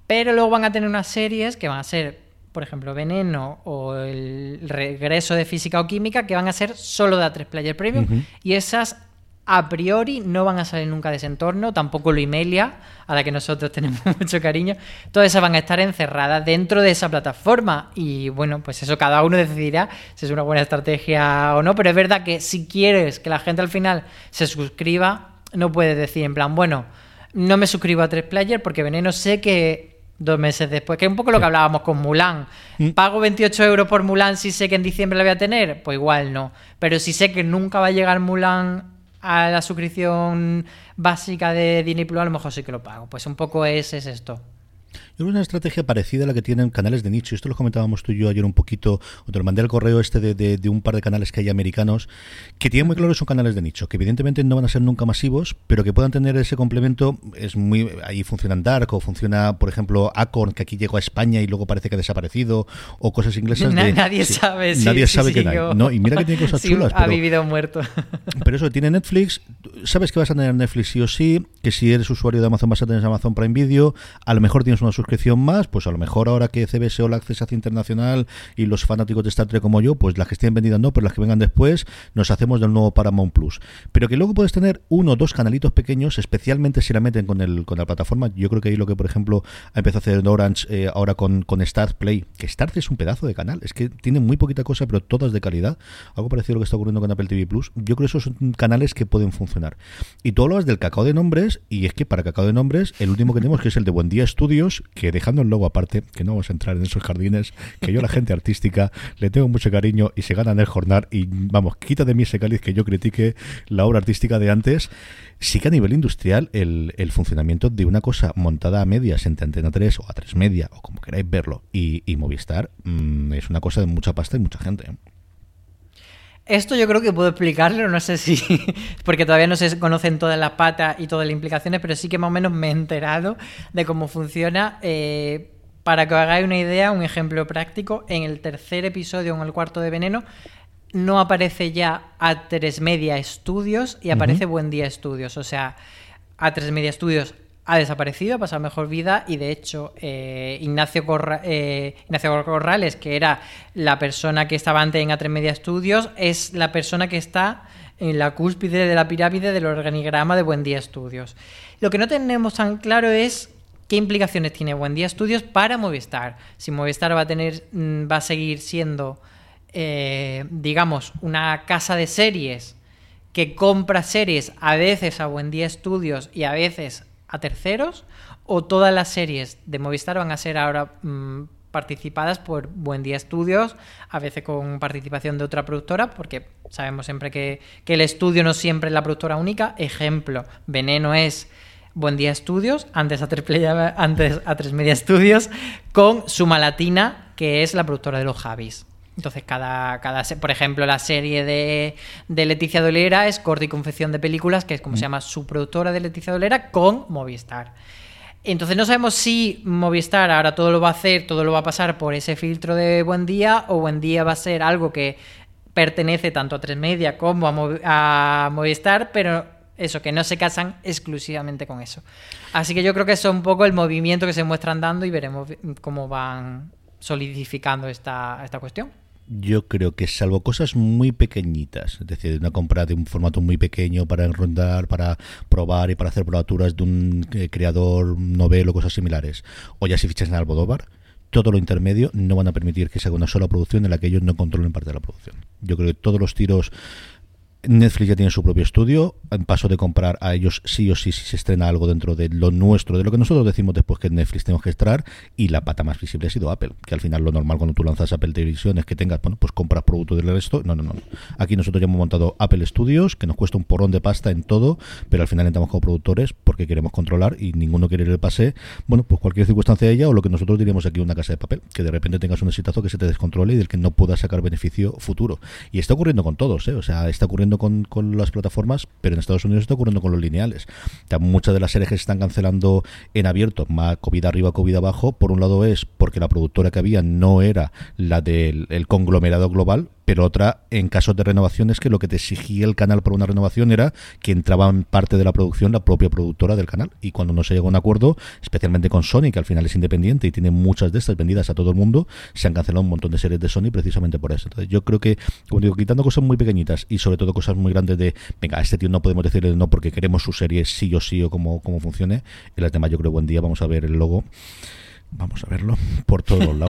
Pero luego van a tener unas series que van a ser, por ejemplo, Veneno o el regreso de Física o Química, que van a ser solo de A3 Player Premium. Uh -huh. Y esas a priori no van a salir nunca de ese entorno, tampoco lo Imelia, a la que nosotros tenemos mucho cariño. Todas esas van a estar encerradas dentro de esa plataforma. Y bueno, pues eso cada uno decidirá si es una buena estrategia o no. Pero es verdad que si quieres que la gente al final se suscriba, no puedes decir en plan, bueno, no me suscribo a 3Player porque Veneno sé que dos meses después, que es un poco lo que hablábamos con Mulan. ¿Pago 28 euros por Mulan si sé que en diciembre la voy a tener? Pues igual no. Pero si sé que nunca va a llegar Mulan a la suscripción básica de Disney Plus, a lo mejor sí que lo pago. Pues un poco es, es esto. Es una estrategia parecida a la que tienen canales de nicho. Esto lo comentábamos tú y yo ayer un poquito. O te lo mandé al correo este de, de, de, un par de canales que hay americanos que tienen muy claro que son canales de nicho, que evidentemente no van a ser nunca masivos, pero que puedan tener ese complemento. Es muy ahí funcionan Dark o funciona, por ejemplo, Acorn, que aquí llegó a España y luego parece que ha desaparecido, o cosas inglesas. De, nadie sí, sabe. Nadie sí, sabe sí, que hay. No, y mira que tiene cosas chulas. Ha vivido muerto. Pero eso, tiene Netflix. Sabes que vas a tener Netflix sí o sí, que si eres usuario de Amazon vas a tener Amazon Prime Video. A lo mejor tienes una suscripción suscripción más, pues a lo mejor ahora que CBS All Access hace internacional y los fanáticos de Star Trek como yo, pues las que estén vendidas no, pero las que vengan después, nos hacemos del nuevo Paramount Plus. Pero que luego puedes tener uno o dos canalitos pequeños, especialmente si la meten con, el, con la plataforma. Yo creo que ahí lo que, por ejemplo, ha empezado a hacer Orange eh, ahora con, con Start Play, que Start es un pedazo de canal, es que tiene muy poquita cosa, pero todas de calidad. Algo parecido a lo que está ocurriendo con Apple TV Plus. Yo creo que esos son canales que pueden funcionar. Y tú hablabas del cacao de nombres, y es que para cacao de nombres, el último que tenemos que es el de Buen Día Estudios, que dejando el logo aparte, que no vamos a entrar en esos jardines, que yo la gente artística le tengo mucho cariño y se gana en el jornal, y vamos, quita de mí ese cáliz que yo critique la obra artística de antes. Sí que a nivel industrial el, el funcionamiento de una cosa montada a medias entre Antena 3 o a 3 Media, o como queráis verlo, y, y Movistar, mmm, es una cosa de mucha pasta y mucha gente. Esto yo creo que puedo explicarlo, no sé si, porque todavía no se conocen todas las patas y todas las implicaciones, pero sí que más o menos me he enterado de cómo funciona. Eh, para que os hagáis una idea, un ejemplo práctico, en el tercer episodio, en el cuarto de Veneno, no aparece ya A3 Media Studios y aparece uh -huh. Buen Día Studios. O sea, A3 Media Studios ha desaparecido, ha pasado mejor vida y de hecho eh, Ignacio, eh, Ignacio, Corrales, que era la persona que estaba antes en A3 Media Studios, es la persona que está en la cúspide de la pirámide del organigrama de Buen Día Studios. Lo que no tenemos tan claro es qué implicaciones tiene Buen Día Studios para Movistar. Si Movistar va a tener, va a seguir siendo, eh, digamos, una casa de series que compra series a veces a Buen Día Studios y a veces a terceros o todas las series de Movistar van a ser ahora mmm, participadas por Buen Día Estudios, a veces con participación de otra productora, porque sabemos siempre que, que el estudio no siempre es la productora única. Ejemplo, Veneno es Buen Día Estudios, antes a, Play, antes a Tres Media Estudios, con Suma Latina, que es la productora de los Javis. Entonces, cada, cada por ejemplo, la serie de, de, Leticia Dolera es Corte y Confección de Películas, que es como mm. se llama su productora de Leticia Dolera, con Movistar. Entonces, no sabemos si Movistar ahora todo lo va a hacer, todo lo va a pasar por ese filtro de Buen Día, o Buen Día va a ser algo que pertenece tanto a Tres Media como a, Movi a Movistar, pero eso, que no se casan exclusivamente con eso. Así que yo creo que eso es un poco el movimiento que se muestran dando y veremos cómo van solidificando esta, esta cuestión yo creo que salvo cosas muy pequeñitas, es decir, una compra de un formato muy pequeño para enrondar, para probar y para hacer probaturas de un eh, creador novelo, cosas similares, o ya si fichas en Almodóvar, todo lo intermedio no van a permitir que se haga una sola producción en la que ellos no controlen parte de la producción. Yo creo que todos los tiros Netflix ya tiene su propio estudio, en paso de comprar a ellos sí o sí si se estrena algo dentro de lo nuestro, de lo que nosotros decimos después que Netflix tenemos que extraer, y la pata más visible ha sido Apple, que al final lo normal cuando tú lanzas Apple Televisión es que tengas, bueno, pues compras producto del resto, no, no, no. Aquí nosotros ya hemos montado Apple Studios, que nos cuesta un porrón de pasta en todo, pero al final entramos como productores porque queremos controlar y ninguno quiere el pase, bueno, pues cualquier circunstancia de ella o lo que nosotros diríamos aquí una casa de papel, que de repente tengas un exitazo que se te descontrole y del que no puedas sacar beneficio futuro. Y está ocurriendo con todos, ¿eh? o sea, está ocurriendo con, con las plataformas, pero en Estados Unidos está ocurriendo con los lineales. Ya muchas de las series se están cancelando en abierto, más COVID arriba, COVID abajo, por un lado es porque la productora que había no era la del el conglomerado global, pero otra en casos de renovaciones que lo que te exigía el canal para una renovación era que entraba en parte de la producción la propia productora del canal y cuando no se llegó a un acuerdo, especialmente con Sony, que al final es independiente y tiene muchas de estas vendidas a todo el mundo, se han cancelado un montón de series de Sony precisamente por eso. Entonces yo creo que, como digo, quitando cosas muy pequeñitas y sobre todo cosas muy grandes de, venga, a este tío no podemos decirle no porque queremos su serie sí o sí o como, como funcione, el tema yo creo buen día, vamos a ver el logo, vamos a verlo por todos lados.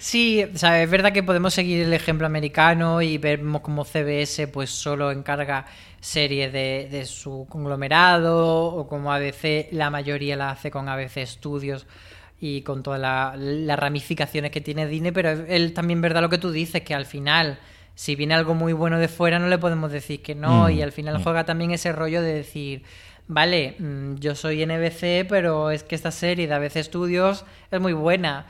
Sí, o sea, es verdad que podemos seguir el ejemplo americano y vemos como CBS pues solo encarga series de, de, su conglomerado o como ABC la mayoría la hace con ABC Studios y con todas las la ramificaciones que tiene Disney, pero él también verdad lo que tú dices, que al final si viene algo muy bueno de fuera no le podemos decir que no mm, y al final mm. juega también ese rollo de decir vale, yo soy NBC pero es que esta serie de ABC Studios es muy buena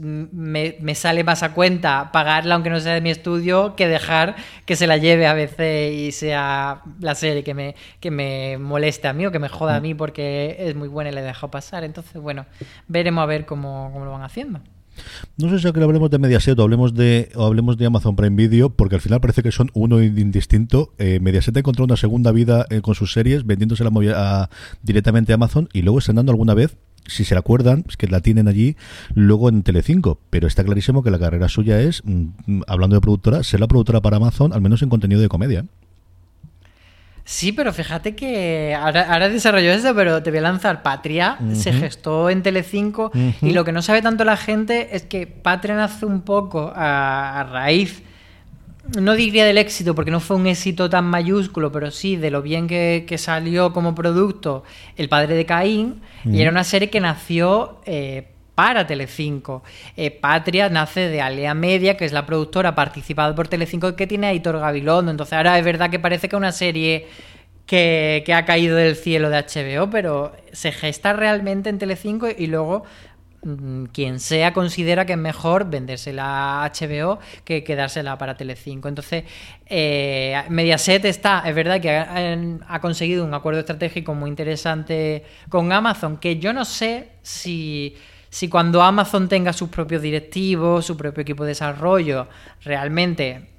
me, sale más a cuenta pagarla aunque no sea de mi estudio que dejar que se la lleve a veces y sea la serie que me, que me moleste a mí o que me joda a mí porque es muy buena y le he dejado pasar. Entonces, bueno, veremos a ver cómo, lo van haciendo. No sé si que hablemos de Mediaset o hablemos de, o hablemos de Amazon Prime Video, porque al final parece que son uno indistinto. Eh, Mediaset encontró una segunda vida eh, con sus series, vendiéndosela a, directamente a Amazon y luego estrenando alguna vez si se la acuerdan, es que la tienen allí luego en Telecinco, pero está clarísimo que la carrera suya es, mm, hablando de productora, ser la productora para Amazon, al menos en contenido de comedia. Sí, pero fíjate que ahora, desarrolló eso, pero te voy a lanzar. Patria, se gestó en Telecinco y lo que no sabe tanto la gente es que Patria nace un poco a raíz no diría del éxito porque no fue un éxito tan mayúsculo, pero sí de lo bien que, salió como producto El padre de Caín, y era una serie que nació eh, para Telecinco. Eh, Patria nace de Alea Media, que es la productora participada por Telecinco que tiene a Hitor Gabilondo. Entonces ahora es verdad que parece que es una serie que, que, ha caído del cielo de HBO, pero se gesta realmente en Telecinco y luego quien sea considera que es mejor vendérsela a HBO que quedársela para Telecinco. Entonces, eh, Mediaset está, es verdad que ha, conseguido un acuerdo estratégico muy interesante con Amazon, que yo no sé si, si cuando Amazon tenga sus propios directivos, su propio equipo de desarrollo, realmente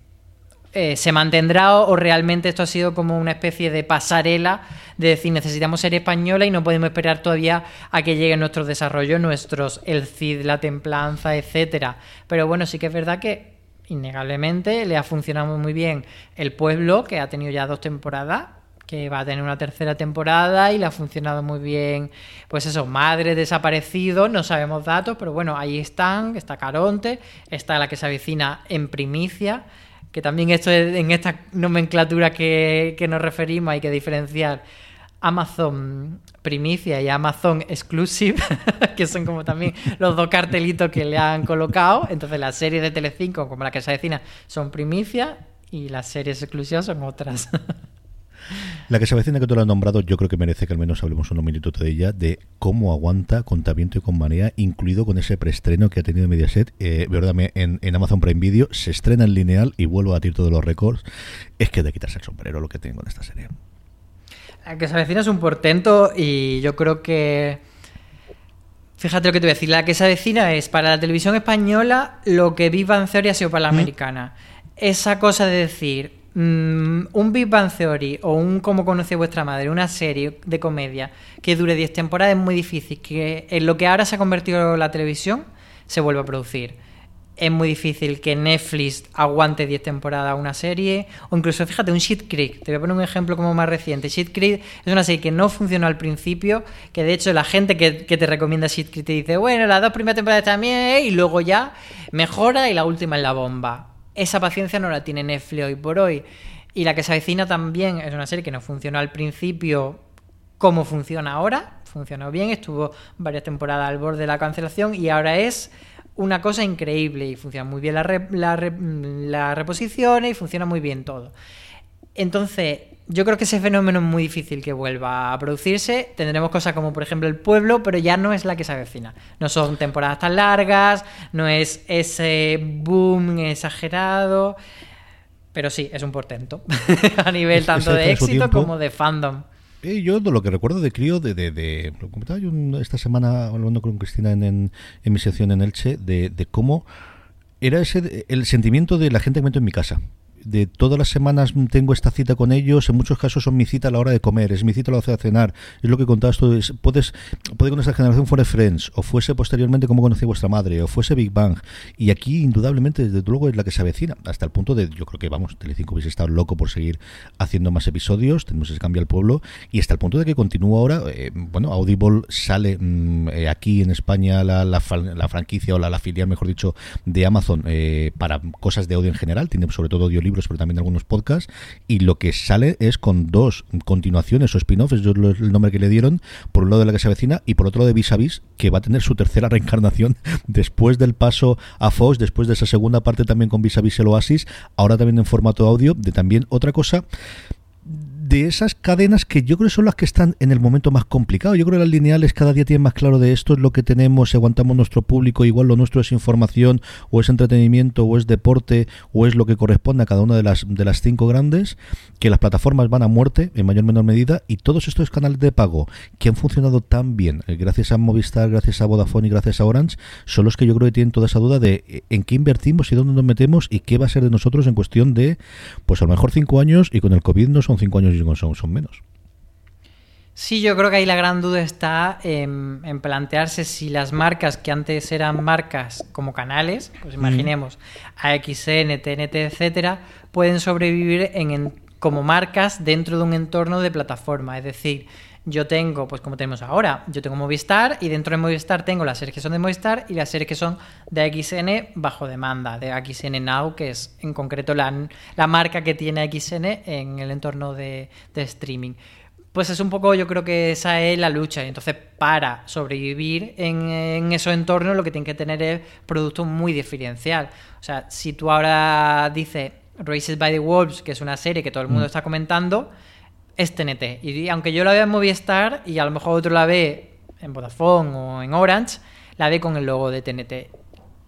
eh, se mantendrá o, realmente esto ha sido como una especie de pasarela de decir necesitamos ser española y no podemos esperar todavía a que lleguen nuestros desarrollos, nuestros el CID, la templanza, etcétera. Pero bueno, sí que es verdad que innegablemente le ha funcionado muy bien el pueblo, que ha tenido ya dos temporadas, que va a tener una tercera temporada y le ha funcionado muy bien, pues eso, Madre desaparecido, no sabemos datos, pero bueno, ahí están, está Caronte, está la que se avecina en primicia, que también esto es, en esta nomenclatura que, nos referimos hay que diferenciar Amazon Primicia y Amazon Exclusive, que son como también los dos cartelitos que le han colocado. Entonces las series de Telecinco, como la que se avecina, son Primicia y las series exclusivas son otras. La que se avecina que tú lo has nombrado, yo creo que merece que al menos hablemos un minuto de ella, de cómo aguanta con Taviento y con Marea, incluido con ese preestreno que ha tenido Mediaset, eh, verdad, en, en, Amazon Prime Video, se estrena en lineal y vuelvo a batir todos los récords. Es que de quitarse el sombrero lo que tengo en esta serie. La que se avecina es un portento y yo creo que... Fíjate lo que te voy a decir. La que se avecina es para la televisión española lo que Viva en Theory ha sido para la ¿Mm? americana. Esa cosa de decir, Mm, un Big Bang Theory o un Cómo conocí vuestra madre, una serie de comedia que dure 10 temporadas es muy difícil. Que en lo que ahora se ha convertido la televisión se vuelva a producir. Es muy difícil que Netflix aguante 10 temporadas una serie. O incluso, fíjate, un Shit Creek. Te voy a poner un ejemplo como más reciente. Shit Creek es una serie que no funcionó al principio. Que de hecho la gente que, te recomienda Shit Creek te dice, bueno, las dos primeras temporadas también. Y luego ya mejora y la última es la bomba esa paciencia no la tiene Netflix hoy por hoy. Y la que se avecina también es una serie que no funcionó al principio como funciona ahora. Funcionó bien, estuvo varias temporadas al borde de la cancelación y ahora es una cosa increíble y funciona muy bien la, la reposición y funciona muy bien todo. Entonces, yo creo que ese fenómeno es muy difícil que vuelva a producirse. Tendremos cosas como, por ejemplo, el pueblo, pero ya no es la que se avecina. No son temporadas tan largas, no es ese boom exagerado. Pero sí, es un portento. a nivel tanto de éxito como de fandom. Eh, yo lo que recuerdo de crío, de, de, de lo comentaba yo esta semana hablando con Cristina en, en, mi sección en Elche, de, de cómo era ese el sentimiento de la gente que meto en mi casa de todas las semanas tengo esta cita con ellos, en muchos casos son mi cita a la hora de comer, es mi cita a la hora de cenar, es lo que contabas tú, es, puedes, puede que nuestra generación fuera Friends, o fuese posteriormente como conocí vuestra madre, o fuese Big Bang, y aquí indudablemente desde luego es la que se avecina, hasta el punto de, yo creo que vamos, Telecinco hubiese estado loco por seguir haciendo más episodios, tenemos ese cambio al pueblo, y hasta el punto de que continúa ahora, eh, bueno, Audible sale mm, eh, aquí en España la, franquicia o la, la, filial, mejor dicho, de Amazon eh, para cosas de audio en general, tiene sobre todo audio libros, pero también algunos podcasts, y lo que sale es con dos continuaciones o spin-offs, es el nombre que le dieron, por un lado de la que se avecina y por otro de Vis a Vis, que va a tener su tercera reencarnación después del paso a Fox, después de esa segunda parte también con Vis a Vis el Oasis, ahora también en formato audio, de también otra cosa de esas cadenas que yo creo que son las que están en el momento más complicado. Yo creo que las lineales cada día tienen más claro de esto es lo que tenemos, si aguantamos nuestro público, igual lo nuestro es información o es entretenimiento o es deporte o es lo que corresponde a cada una de las de las cinco grandes, que las plataformas van a muerte en mayor o menor medida y todos estos canales de pago que han funcionado tan bien, eh, gracias a Movistar, gracias a Vodafone y gracias a Orange, son los que yo creo que tienen toda esa duda de eh, en qué invertimos y dónde nos metemos y qué va a ser de nosotros en cuestión de, pues a lo mejor cinco años y con el COVID no son cinco años son menos. Sí, yo creo que ahí la gran duda está en, plantearse si las marcas que antes eran marcas como canales, pues imaginemos AXN, TNT, etcétera, pueden sobrevivir en, como marcas dentro de un entorno de plataforma. Es decir, yo tengo, pues como tenemos ahora, yo tengo Movistar y dentro de Movistar tengo las series que son de Movistar y las series que son de XN bajo demanda, de XN Now, que es en concreto la, la marca que tiene XN en el entorno de, de streaming pues es un poco, yo creo que esa es la lucha. Y entonces, para sobrevivir en, en, esos entornos, lo que tienen que tener es producto muy diferencial. O sea, si tú ahora dices Races by the Wolves, que es una serie que todo el mundo mm. está comentando, es TNT. Y aunque yo la vea en Movistar y a lo mejor otro la ve en Vodafone o en Orange, la ve con el logo de TNT.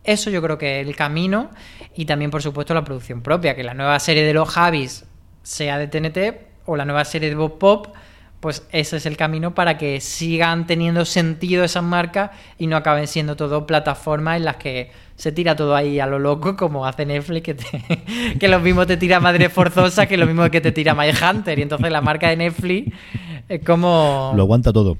Eso yo creo que es el camino y también, por supuesto, la producción propia, que la nueva serie de los Javis sea de TNT o la nueva serie de Bob Pop pues ese es el camino para que sigan teniendo sentido esas marcas y no acaben siendo todo plataformas en las que se tira todo ahí a lo loco, como hace Netflix, que, que lo mismo te tira Madre Forzosa que lo mismo que te tira My Hunter. Y entonces la marca de Netflix es como... Lo aguanta todo.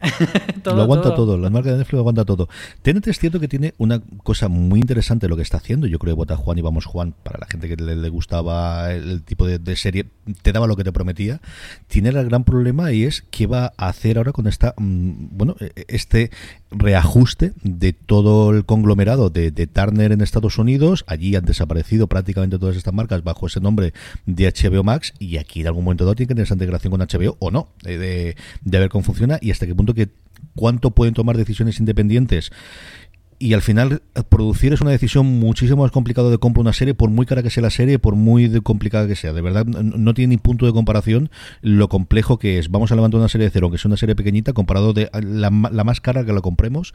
lo aguanta todo. la marca de Netflix lo aguanta todo. TNT es cierto que tiene una cosa muy interesante lo que está haciendo. Yo creo que Vota Juan y Vamos Juan, para la gente que le, gustaba el, tipo de, serie, te daba lo que te prometía. Tiene el gran problema y es qué va a hacer ahora con esta, mm, bueno, e, e, este reajuste de todo el conglomerado de, de, Turner en Estados Unidos. Allí han desaparecido prácticamente todas estas marcas bajo ese nombre de HBO Max y aquí en algún momento dado tiene que tener esa integración con HBO o no, de, de, de ver cómo funciona y hasta qué punto que cuánto pueden tomar decisiones independientes y al final eh, producir es una decisión muchísimo más complicada de comprar una serie, por muy cara que sea la serie, por muy complicada que sea. De verdad, no tiene ni punto de comparación lo complejo que es. Vamos a levantar una serie de cero, que es una serie pequeñita, comparado de la, más cara que la compremos,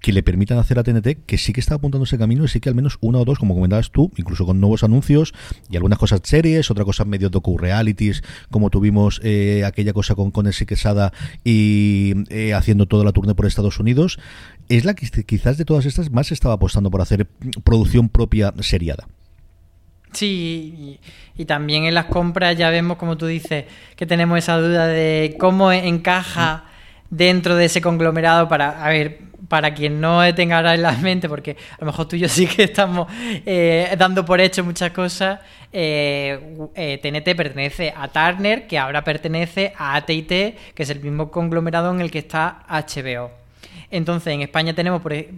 que le permitan hacer a TNT, que sí que está apuntando ese camino y sí que al menos una o dos, como comentabas tú, incluso con nuevos anuncios y algunas cosas series, otra cosa medio docu-realities, como tuvimos eh, aquella cosa con, con Quesada y eh, haciendo toda la tournée por Estados Unidos es la que quizás de todas estas más estaba apostando por hacer producción propia seriada. Sí, y, también en las compras ya vemos, como tú dices, que tenemos esa duda de cómo encaja dentro de ese conglomerado para, a ver, para quien no tenga ahora en la mente, porque a lo mejor tú y yo sí que estamos eh, dando por hecho muchas cosas, eh, eh, TNT pertenece a Turner, que ahora pertenece a AT&T, que es el mismo conglomerado en el que está HBO. Entonces, en España tenemos, por, e,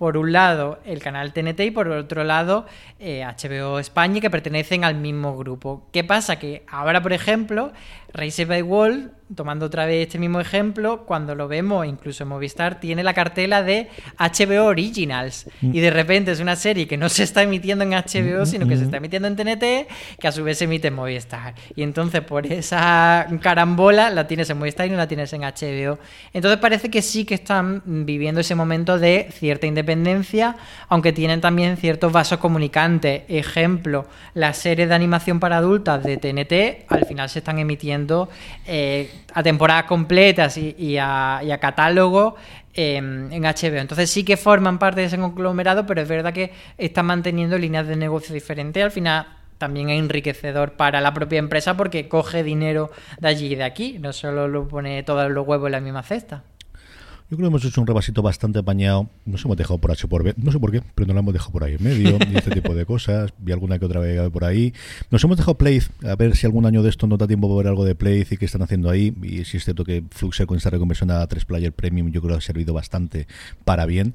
por un lado, el canal TNT y por otro lado, HBO eh, España, que pertenecen al mismo grupo. ¿Qué pasa? Que ahora, por ejemplo, Race by Wall, tomando otra vez este mismo ejemplo, cuando lo vemos, incluso en Movistar, tiene la cartela de HBO Originals. Mm. Y de repente es una serie que no se está emitiendo en HBO, mm, sino que se mm. está emitiendo en TNT, que a su vez se emite en Movistar. Y entonces, por esa carambola, la tienes en Movistar y no la tienes en HBO. Entonces parece que sí que están viviendo ese momento de cierta independencia, aunque tienen también ciertos vasos comunicantes. Ejemplo, las series de animación para adultas de TNT, al final se están emitiendo eh, a temporadas completas y, a, catálogo em, en HBO. Entonces sí que forman parte de ese conglomerado, pero es verdad que están manteniendo líneas de negocio diferentes. Al final también es enriquecedor para la propia empresa porque coge dinero de allí y de aquí, no solo lo pone todos los huevos en la misma cesta. Yo creo que hemos hecho un repasito bastante apañado. Nos hemos dejado por H por B. No sé por qué, pero no lo hemos dejado por ahí en medio. y este tipo de cosas. Vi alguna que otra vez por ahí. Nos hemos dejado Play. A ver si algún año de esto no da tiempo para ver algo de Play y qué están haciendo ahí. Y si es cierto que Fluxer con esta reconversión a 3 Player Premium yo creo que ha servido bastante para bien.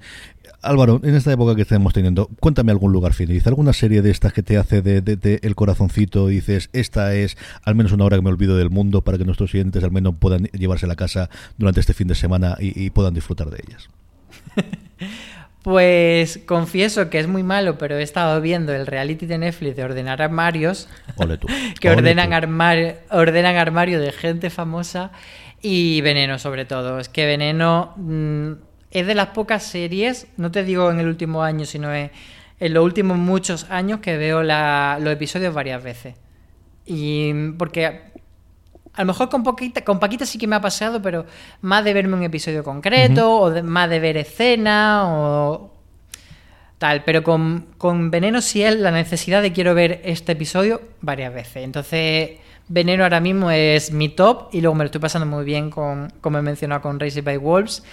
Álvaro, en esta época que estamos teniendo, cuéntame algún lugar feliz, alguna serie de estas que te hace de, el corazoncito y dices, esta es al menos una hora que me olvido del mundo para que nuestros clientes al menos puedan llevarse a la casa durante este fin de semana y, puedan disfrutar de ellas. Pues confieso que es muy malo, pero he estado viendo el reality de Netflix de ordenar armarios. Ole tú. que Ole ordenan, tú. armar- ordenan armario de gente famosa y Veneno sobre todo. Es que Veneno mm, es de las pocas series, no te digo en el último año, sino en, en los últimos muchos años que veo la- los episodios varias veces. Y porque a lo mejor con, Paquita, con Paquita sí que me ha pasado, pero más de verme un episodio concreto, o de- más de ver escena, o tal. Pero con, con Veneno sí es la necesidad de quiero ver este episodio varias veces. Entonces, Veneno ahora mismo es mi top, y luego me lo estoy pasando muy bien con, como he mencionado, con Raised by Wolves.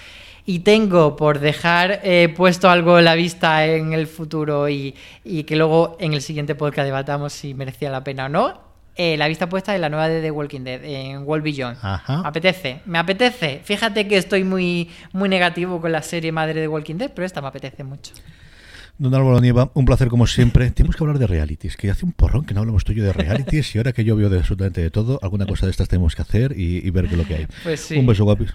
Y tengo por dejar eh, puesto algo en la vista en el futuro y, y que luego en el siguiente podcast debatamos si merecía la pena o no. eh, la vista puesta en la nueva de The Walking Dead, en World Beyond. Ajá. Me apetece, me apetece. Fíjate que estoy muy, muy negativo con la serie madre de Walking Dead, pero esta me apetece mucho. Don Álvaro Nieva, un placer como siempre. Tenemos que hablar de realities, que hace un porrón que no hablamos tuyo de realities y ahora que yo veo de absolutamente de todo, alguna cosa de estas tenemos que hacer y, y ver qué es lo que hay. Pues sí. Un beso, guapis.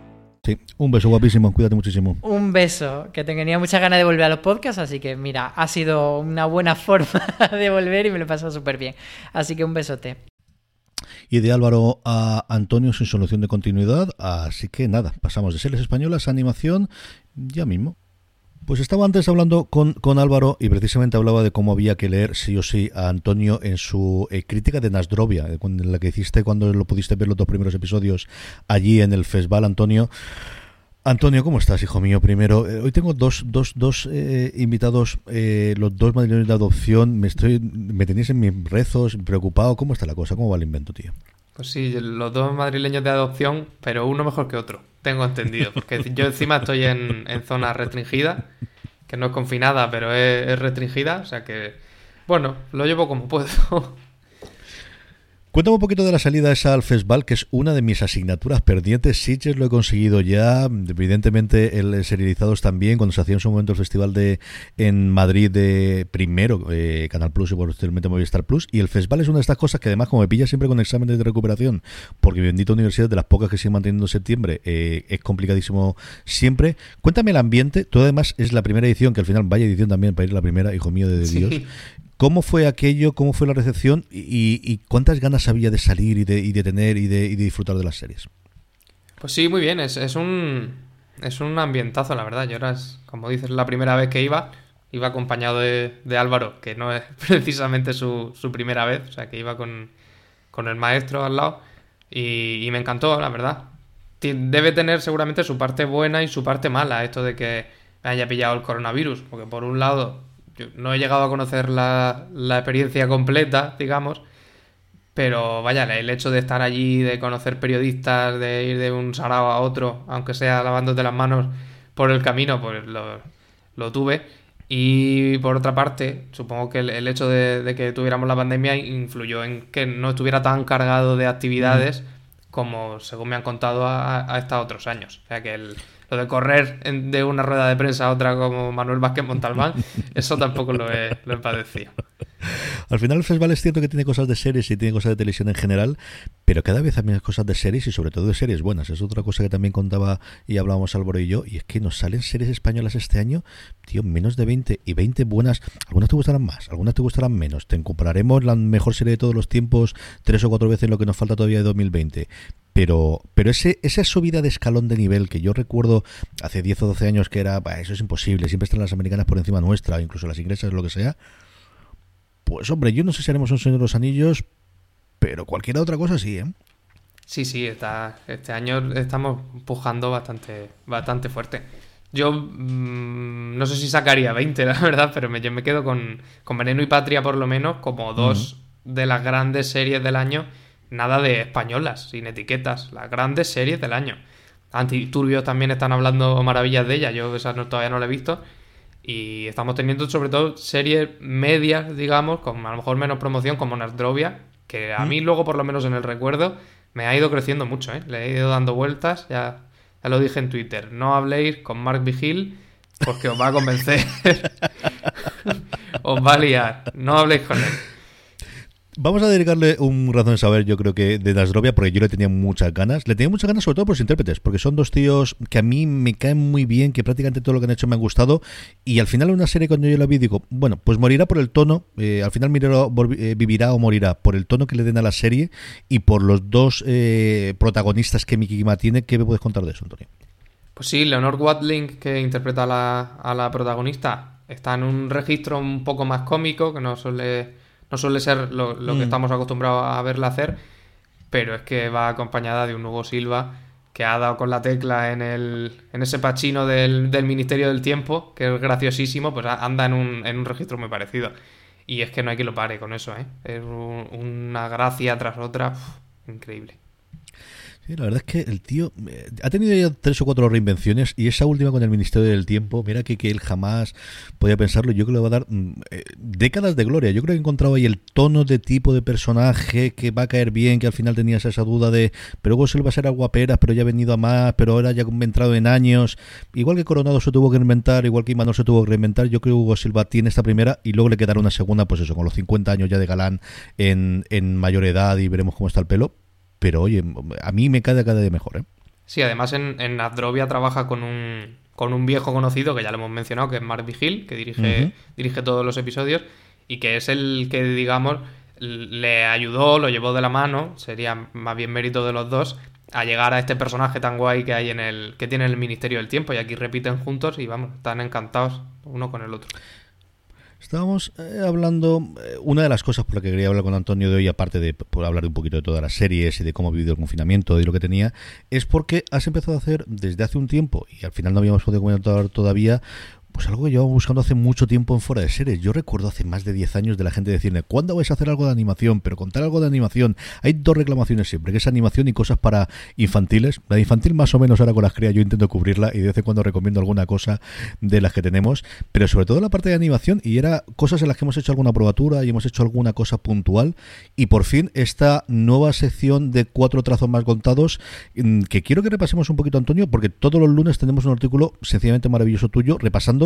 Sí, un beso guapísimo, cuídate muchísimo. Un beso, que tenía muchas ganas de volver a los podcasts, así que mira, ha sido una buena forma de volver y me lo he pasado súper bien. Así que un besote. Y de Álvaro a Antonio sin solución de continuidad, así que nada, pasamos de series españolas a animación ya mismo. Pues estaba antes hablando con, con Álvaro y precisamente hablaba de cómo había que leer sí o sí a Antonio en su eh, crítica de Nasdrovia, eh, en la que hiciste cuando lo pudiste ver los dos primeros episodios allí en el festival, Antonio. Antonio, ¿cómo estás, hijo mío? Primero, eh, hoy tengo dos, dos, dos eh, invitados, eh, los dos madrileños de adopción. Me estoy, me tenéis en mis rezos, preocupado. ¿Cómo está la cosa? ¿Cómo va el invento, tío? Pues sí, los dos madrileños de adopción, pero uno mejor que otro, tengo entendido. Porque yo encima estoy en, en zona restringida, que no es confinada, pero es, es restringida, o sea que, bueno, lo llevo como puedo. Cuéntame un poquito de la salida esa al festival, que es una de mis asignaturas pendientes. Sitges lo he conseguido ya, evidentemente el serializados también, cuando se hacía en su momento el festival de en Madrid de primero eh, Canal Plus y posteriormente Movistar Plus. Y el festival es una de estas cosas que además como me pilla siempre con exámenes de recuperación, porque mi bendita universidad de las pocas que sigue manteniendo en septiembre eh, es complicadísimo siempre. Cuéntame el ambiente, tú además es la primera edición, que al final vaya edición también para ir la primera, hijo mío de Sí. ¿Cómo fue aquello? ¿Cómo fue la recepción? Y, cuántas ganas había de salir y de, tener y de, disfrutar de las series? Pues sí, muy bien, es, un es un ambientazo, la verdad. Yo era, como dices, la primera vez que iba, iba acompañado de, de Álvaro, que no es precisamente su, su primera vez, o sea, que iba con, con el maestro al lado, y, me encantó, la verdad. Debe tener seguramente su parte buena y su parte mala, esto de que haya pillado el coronavirus, porque por un lado, yo no he llegado a conocer la, la experiencia completa, digamos, pero vaya, el hecho de estar allí, de conocer periodistas, de ir de un sarao a otro, aunque sea lavándote las manos por el camino, pues lo, lo tuve. Y por otra parte, supongo que el, el hecho de, de que tuviéramos la pandemia influyó en que no estuviera tan cargado de actividades como, según me han contado, ha, ha estado otros años. O sea que el- lo de correr en- de una rueda de prensa a otra como Manuel Vázquez Montalbán, eso tampoco lo he, lo he padecido. Al final el festival es cierto que tiene cosas de series y tiene cosas de televisión en general, pero cada vez hay menos cosas de series y sobre todo de series buenas. Es otra cosa que también contaba y hablábamos Álvaro y yo, y es que nos salen series españolas este año, tío, menos de 20 y 20 buenas. Algunas te gustarán más, algunas te gustarán menos. Te compararemos la mejor serie de todos los tiempos tres o cuatro veces lo que nos falta todavía de 2020. Pero, pero ese, esa subida de escalón de nivel que yo recuerdo hace 10 o 12 años que era, "Bah, eso es imposible, siempre están las americanas por encima nuestra, o incluso las inglesas, lo que sea. Pues hombre, yo no sé si haremos un Señor de los Anillos, pero cualquier otra cosa sí, ¿eh? Sí, sí, está, este año estamos empujando bastante, bastante fuerte. Yo mmm, no sé si sacaría 20, la verdad, pero me, yo me quedo con, con Veneno y Patria por lo menos como dos de las grandes series del año. Nada de españolas, sin etiquetas, las grandes series del año. Antiturbios también están hablando maravillas de ella, yo esa no, todavía no la he visto. Y estamos teniendo sobre todo series medias, digamos, con a lo mejor menos promoción, como Nardrovia, que a mí luego, por lo menos en el recuerdo, me ha ido creciendo mucho, ¿eh? Le he ido dando vueltas, ya, ya lo dije en Twitter. No habléis con Mark Vigil porque os va a convencer. os va a liar. No habléis con él. Vamos a dedicarle un razón de saber, yo creo que de Nasrovia, porque yo le tenía muchas ganas. Le tenía muchas ganas sobre todo por los intérpretes, porque son dos tíos que a mí me caen muy bien, que prácticamente todo lo que han hecho me han gustado. Y al final una serie cuando yo la vi digo, bueno, pues morirá por el tono, eh, al final mirará, eh, vivirá o morirá por el tono que le den a la serie y por los dos eh, protagonistas que Miki Kima tiene. ¿Qué me puedes contar de eso, Antonio? Pues sí, Leonor Watling, que interpreta a la protagonista, está en un registro un poco más cómico, que no suele no suele ser lo, que mm. estamos acostumbrados a verla hacer, pero es que va acompañada de un Hugo Silva que ha dado con la tecla en, el, en ese pachino del, Ministerio del Tiempo, que es graciosísimo, pues anda en un, en un registro muy parecido. Y es que no hay que lo pare con eso, ¿eh? Es una gracia tras otra, increíble la verdad es que el tío eh, ha tenido ya tres o cuatro reinvenciones y esa última con el Ministerio del Tiempo, mira que, que él jamás podía pensarlo. Yo creo que le va a dar mm, eh, décadas de gloria. Yo creo que he encontrado ahí el tono de tipo de personaje que va a caer bien, que al final tenías esa duda de, pero luego se va a ser a guaperas, pero ya ha venido a más, pero ahora ya ha entrado en años. Igual que Coronado se tuvo que reinventar, igual que Imanol se tuvo que reinventar, yo creo que Hugo Silva tiene esta primera y luego le quedará una segunda, pues eso, con los 50 años ya de galán en, en mayor edad y veremos cómo está el pelo pero oye, a mí me cae cada día mejor. ¿eh? Sí, además en, en Adrovia trabaja con un, con un viejo conocido que ya lo hemos mencionado, que es Mark Vigil, que dirige, dirige todos los episodios y que es el que, digamos, le ayudó, lo llevó de la mano, sería más bien mérito de los dos, a llegar a este personaje tan guay que hay en el que tiene el Ministerio del Tiempo y aquí repiten juntos y vamos, están encantados uno con el otro. Estábamos eh, hablando, eh, una de las cosas por la que quería hablar con Antonio de hoy, aparte de por hablar un poquito de todas las series y de cómo ha vivido el confinamiento y lo que tenía, es porque has empezado a hacer desde hace un tiempo, y al final no habíamos podido comentar todavía, pues algo que llevamos buscando hace mucho tiempo en fuera de series. Yo recuerdo hace más de 10 años de la gente decirme, ¿cuándo vais a hacer algo de animación? Pero contar algo de animación. Hay dos reclamaciones siempre, que es animación y cosas para infantiles. La infantil más o menos ahora con las crías yo intento cubrirla y de vez en cuando recomiendo alguna cosa de las que tenemos. Pero sobre todo la parte de animación y era cosas en las que hemos hecho alguna probatura y hemos hecho alguna cosa puntual. Y por fin esta nueva sección de cuatro trazos más contados mm, que quiero que repasemos un poquito Antonio porque todos los lunes tenemos un artículo sencillamente maravilloso tuyo repasando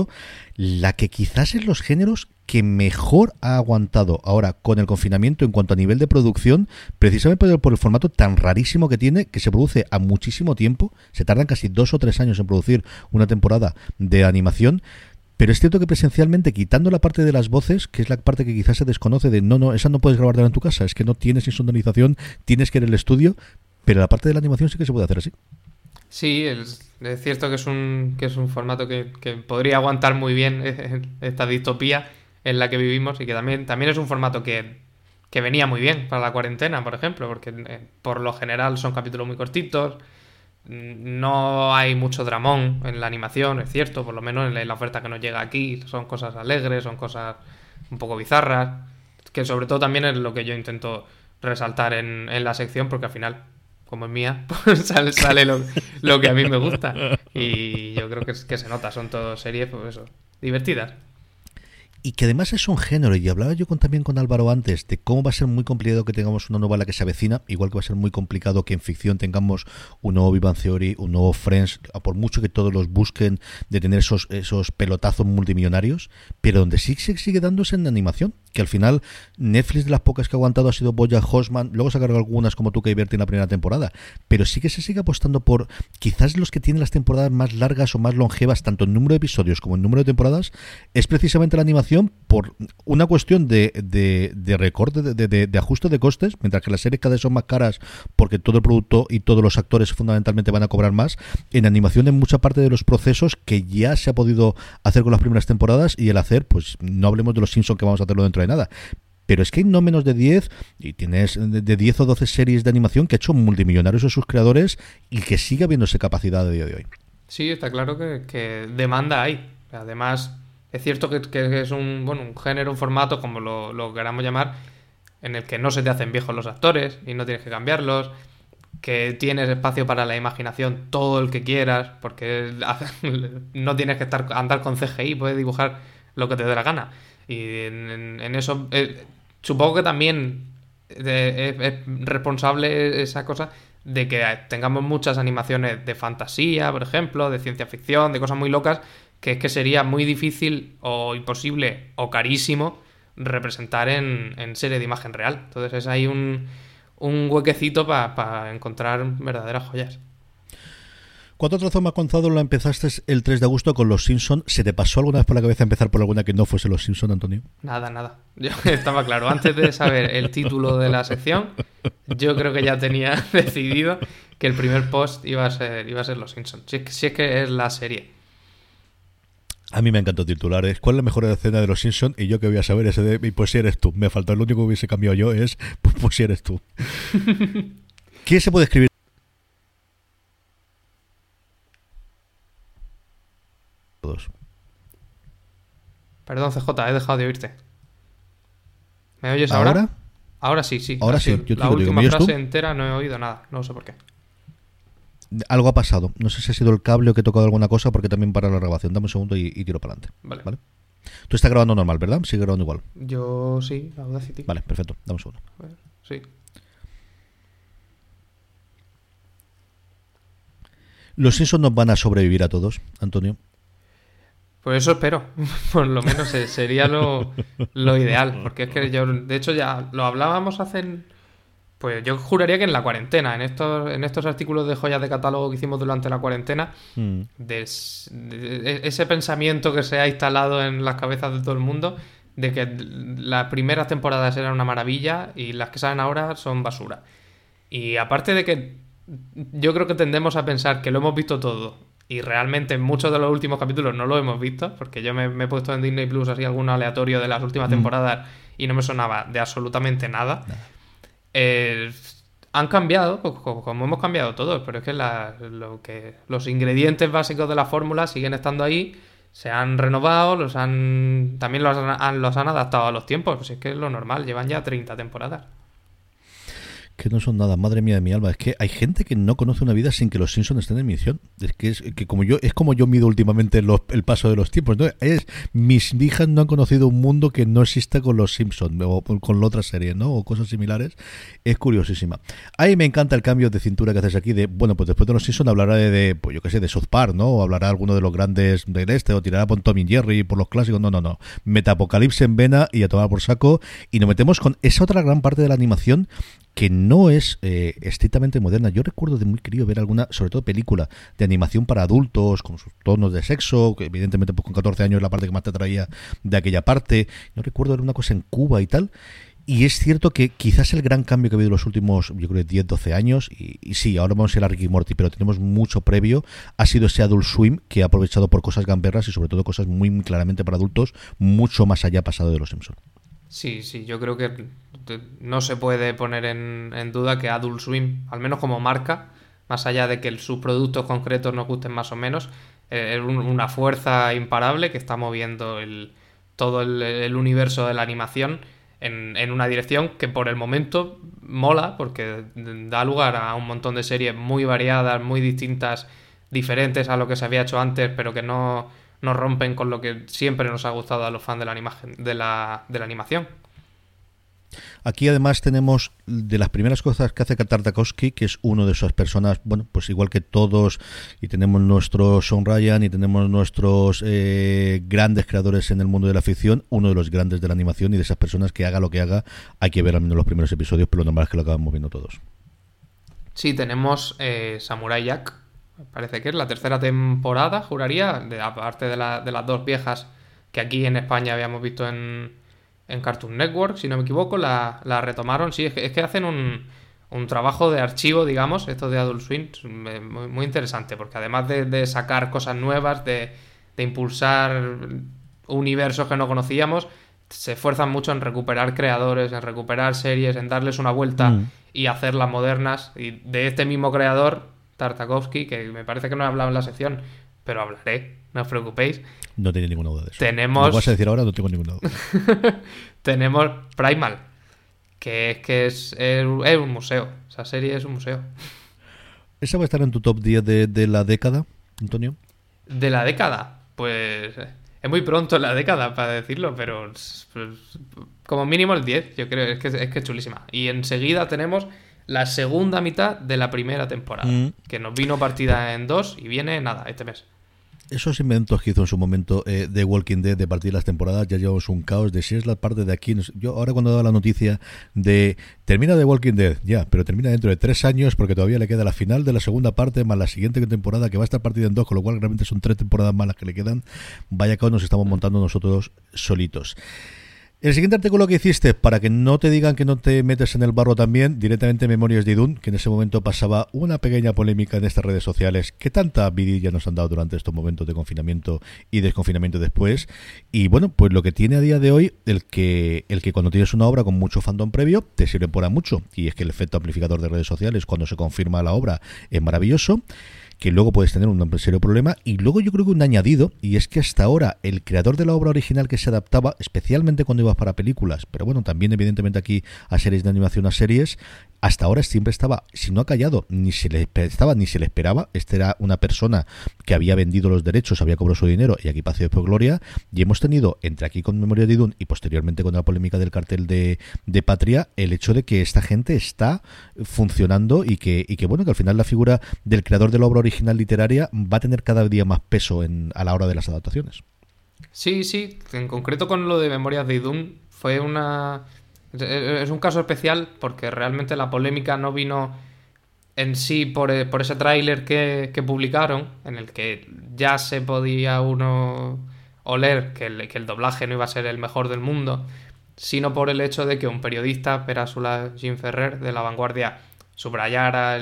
la que quizás es los géneros que mejor ha aguantado ahora con el confinamiento en cuanto a nivel de producción, precisamente por el formato tan rarísimo que tiene, que se produce a muchísimo tiempo, se tardan casi dos o tres años en producir una temporada de animación. Pero es cierto que presencialmente, quitando la parte de las voces, que es la parte que quizás se desconoce de no, no, esa no puedes grabar en tu casa, es que no tienes insonorización, tienes que ir al estudio, pero la parte de la animación sí que se puede hacer así. Sí, es, cierto que es un, que es un formato que, podría aguantar muy bien esta distopía en la que vivimos y que también, también es un formato que, venía muy bien para la cuarentena, por ejemplo, porque eh, por lo general son capítulos muy cortitos, mm, no hay mucho dramón en la animación, es cierto, por lo menos en la oferta que nos llega aquí, son cosas alegres, son cosas un poco bizarras, que sobre todo también es lo que yo intento resaltar en, en la sección, porque al final como es mía, pues sale, sale lo, que a mí me gusta. Y yo creo que, que se nota, son todas series, pues eso, divertidas y que además es un género, y hablaba yo con, también con Álvaro antes, de cómo va a ser muy complicado que tengamos una novela que se avecina, igual que va a ser muy complicado que en ficción tengamos un nuevo Vivan Theory, un nuevo Friends, por mucho que todos los busquen de tener esos, esos pelotazos multimillonarios, pero donde sí se sigue dándose en animación, que al final Netflix de las pocas que ha aguantado ha sido Boya Hosman, luego se ha cargado algunas como tú que en la primera temporada, pero sí que se sigue apostando por quizás los que tienen las temporadas más largas o más longevas, tanto en número de episodios como en número de temporadas, es precisamente la animación por una cuestión de, de, de recorte, de, de, ajuste de costes, mientras que las series cada vez son más caras porque todo el producto y todos los actores fundamentalmente van a cobrar más. En animación en mucha parte de los procesos que ya se ha podido hacer con las primeras temporadas y el hacer, pues no hablemos de los Simpsons que vamos a hacerlo dentro de nada, pero es que hay no menos de 10, y tienes de 10 o 12 series de animación que ha hecho multimillonarios a sus creadores y que sigue habiendo esa capacidad a día de hoy. Sí, está claro que, demanda hay. Además, es cierto que, es un, bueno, un género, un formato, como lo, queramos llamar, en el que no se te hacen viejos los actores y no tienes que cambiarlos que tienes espacio para la imaginación todo el que quieras, porque no tienes que estar andar con CGI, puedes dibujar lo que te dé la gana. Y en, eso eh, supongo que también eh, es, responsable esa cosa de que tengamos muchas animaciones de fantasía, por ejemplo, de ciencia ficción, de cosas muy locas, que es que sería muy difícil o imposible o carísimo representar en, en serie de imagen real. Entonces es ahí un un huequecito para encontrar verdaderas joyas. ¿Cuánto trozo más contado la empezaste el 3 de agosto con Los Simpson? ¿Se te pasó alguna vez por la cabeza empezar por alguna que no fuese Los Simpson, Antonio? Nada, nada. Yo estaba claro. Antes de saber el título de la sección, yo creo que ya tenía decidido que el primer post iba a ser, iba a ser Los Simpson. si es que es la serie. A mí me encantó titulares. ¿Cuál es la mejor escena de los Simpsons? Y yo que voy a saber ese de. Pues si eres tú. Me faltó. El único que hubiese cambiado yo es. Pues, pues si eres tú. ¿Qué se puede escribir? Todos. Perdón, CJ, he dejado de oírte. ¿Me oyes ahora? ¿Ahora? Ahora sí, sí. Ahora sí. Yo la última frase entera no he oído nada. No sé por qué algo ha pasado. No sé si ha sido el cable o que he tocado alguna cosa porque también para la grabación. Dame un segundo y, tiro para adelante. Vale. Tú estás grabando normal, ¿verdad? Sigue grabando igual. Yo sí, Audacity. Vale, perfecto. Dame un segundo. Sí. ¿Los Simpsons nos van a sobrevivir a todos, Antonio? Pues eso espero. Por lo menos sería lo, lo ideal. Porque es que yo, de hecho, ya lo hablábamos hace pues yo juraría que en la cuarentena, en estos, en estos artículos de joyas de catálogo que hicimos durante la cuarentena, mm. de, ese pensamiento que se ha instalado en las cabezas de todo el mundo de que las primeras temporadas eran una maravilla y las que salen ahora son basura. Y aparte de que yo creo que tendemos a pensar que lo hemos visto todo y realmente muchos de los últimos capítulos no lo hemos visto, porque yo me, he puesto en Disney Plus así algún aleatorio de las últimas mm. temporadas y no me sonaba de absolutamente nada. Eh, han cambiado, como hemos cambiado todos, pero es que, lo que los ingredientes básicos de la fórmula siguen estando ahí, se han renovado, los han también los han, los han adaptado a los tiempos, pues es que es lo normal, llevan ya 30 temporadas que no son nada, madre mía de mi alma. Es que hay gente que no conoce una vida sin que los Simpsons estén en emisión. Es que es que como yo es como yo mido últimamente el paso de los tiempos. Es, mis hijas no han conocido un mundo que no exista con los Simpsons o con la otra serie, ¿no? O cosas similares. Es curiosísima. Ahí me encanta el cambio de cintura que haces aquí de, bueno, pues después de los Simpsons hablará de, pues yo qué sé, de South Park, ¿no? O hablará alguno de los grandes del este o tirará por Tommy Jerry por los clásicos. No, no, no. Metapocalipsis en vena y a tomar por saco y nos metemos con esa otra gran parte de la animación que no es eh, estrictamente moderna. Yo recuerdo de muy crío ver alguna, sobre todo película de animación para adultos, con sus tonos de sexo, que evidentemente pues, con 14 años es la parte que más te traía de aquella parte. No recuerdo ver una cosa en Cuba y tal. Y es cierto que quizás el gran cambio que ha habido en los últimos, yo creo, 10, 12 años, y, sí, ahora vamos a ir a Ricky Morty, pero tenemos mucho previo, ha sido ese Adult Swim que ha aprovechado por cosas gamberras y sobre todo cosas muy, muy claramente para adultos, mucho más allá pasado de los Simpsons. Sí, sí, yo creo que no se puede poner en, duda que Adult Swim, al menos como marca, más allá de que sus productos concretos nos gusten más o menos, eh, es una fuerza imparable que está moviendo el, todo el, universo de la animación en, en, una dirección que por el momento mola porque da lugar a un montón de series muy variadas, muy distintas, diferentes a lo que se había hecho antes, pero que no nos rompen con lo que siempre nos ha gustado a los fans de la, de la, de la animación. Aquí además tenemos de las primeras cosas que hace Tartakovsky, que es uno de esas personas, bueno, pues igual que todos, y tenemos nuestro Sean Ryan y tenemos nuestros eh, grandes creadores en el mundo de la ficción, uno de los grandes de la animación y de esas personas que haga lo que haga, hay que ver al menos los primeros episodios, pero lo normal es que lo acabamos viendo todos. Sí, tenemos eh, Samurai Jack, parece que es la tercera temporada, juraría, de, aparte de, la, de las dos viejas que aquí en España habíamos visto en, en Cartoon Network, si no me equivoco, la, la retomaron. Sí, es que, es que hacen un, un, trabajo de archivo, digamos, esto de Adult Swim, muy, muy interesante, porque además de, de sacar cosas nuevas, de, de, impulsar universos que no conocíamos, se esfuerzan mucho en recuperar creadores, en recuperar series, en darles una vuelta Mm. y hacerlas modernas. Y de este mismo creador, Tartakovsky, que me parece que no he hablado en la sección, pero hablaré, no os preocupéis. No tenía ninguna duda de eso. Tenemos- Lo vas a decir ahora no tengo ninguna duda. Tenemos Primal, que es que es, es- es un museo. Esa serie es un museo. ¿Esa va a estar en tu top 10 de, de la década, Antonio? De la década, pues es muy pronto en la década para decirlo, pero es- pues, como mínimo el 10, yo creo, es que es que es chulísima. Y enseguida tenemos la segunda mitad de la primera temporada, Mm. que nos vino partida en dos y viene nada, este mes. Esos inventos que hizo en su momento eh, de Walking Dead de partir las temporadas, ya llevamos un caos de si es la parte de aquí. Yo ahora cuando daba la noticia de termina de Walking Dead, ya, pero termina dentro de tres años porque todavía le queda la final de la segunda parte más la siguiente temporada que va a estar partida en dos, con lo cual realmente son tres temporadas más las que le quedan. Vaya caos nos estamos montando nosotros solitos. El siguiente artículo que hiciste, para que no te digan que no te metes en el barro también, directamente Memorias de Idun, que en ese momento pasaba una pequeña polémica en estas redes sociales, que tanta vidilla nos han dado durante estos momentos de confinamiento y desconfinamiento después. Y bueno, pues lo que tiene a día de hoy, el que, el que cuando tienes una obra con mucho fandom previo, te sirve para mucho. Y es que el efecto amplificador de redes sociales, cuando se confirma la obra, es maravilloso que luego puedes tener un serio problema. Y luego yo creo que un añadido, y es que hasta ahora el creador de la obra original que se adaptaba, especialmente cuando ibas para películas, pero bueno, también evidentemente aquí a series de animación, a series, hasta ahora siempre estaba, si no ha callado, ni se le estaba ni se le esperaba. Este era una persona que había vendido los derechos, había cobrado su dinero y aquí pasó después gloria. Y hemos tenido, entre aquí con Memoria de Idun y posteriormente con la polémica del cartel de, de Patria, el hecho de que esta gente está funcionando y que, y que bueno, que al final la figura del creador de la obra original literaria va a tener cada día más peso en, a la hora de las adaptaciones. Sí, sí, en concreto con lo de Memorias de Idun fue una... Es un caso especial porque realmente la polémica no vino en sí por, e- por ese tráiler que, publicaron, en el que ya se podía uno oler que el, doblaje no iba a ser el mejor del mundo, sino por el hecho de que un periodista, Perásula Jim Ferrer, de La Vanguardia, subrayara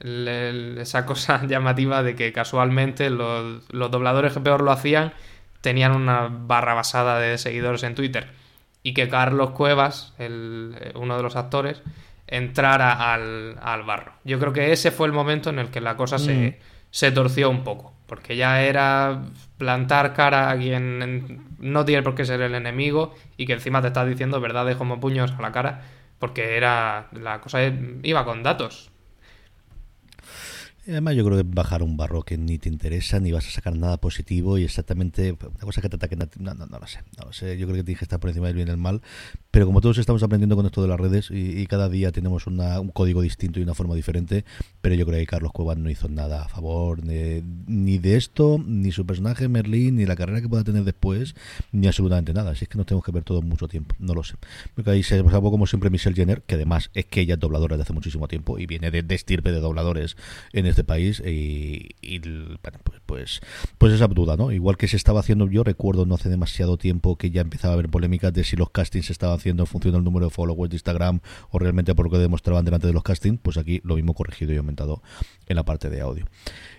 esa cosa llamativa de que casualmente los dobladores que peor lo hacían tenían una barra basada de seguidores en Twitter y que Carlos Cuevas, el, eh, uno de los actores, entrara al, al barro. Yo creo que ese fue el momento en el que la cosa se, se torció un poco, porque ya era plantar cara a quien no tiene por qué ser el enemigo y que encima te está diciendo verdades como puños a la cara, porque era la cosa iba con datos. Además, yo creo que bajar un barro que ni te interesa, ni vas a sacar nada positivo y exactamente una cosa que te ataque. No, no, no lo sé. No lo sé. Yo creo que tienes que estar por encima del bien y del mal. Pero como todos estamos aprendiendo con esto de las redes y, cada día tenemos una- un código distinto y una forma diferente, pero yo creo que Carlos Cuevas no hizo nada a favor ni de esto, ni su personaje Merlín, ni la carrera que pueda tener después, ni absolutamente nada. Así es que nos tenemos que ver todo mucho tiempo. No lo sé. Porque ahí se salvó como siempre Michelle Jenner, que además es que ella es dobladora desde hace muchísimo tiempo y viene de, de estirpe de dobladores en este país y, y, pues, pues pues esa duda, ¿no? Igual que se estaba haciendo, yo recuerdo no hace demasiado tiempo que ya empezaba a haber polémicas de si los castings se estaban haciendo en función del número de followers de Instagram o realmente por lo que demostraban delante de los castings, pues aquí lo mismo corregido y aumentado en la parte de audio.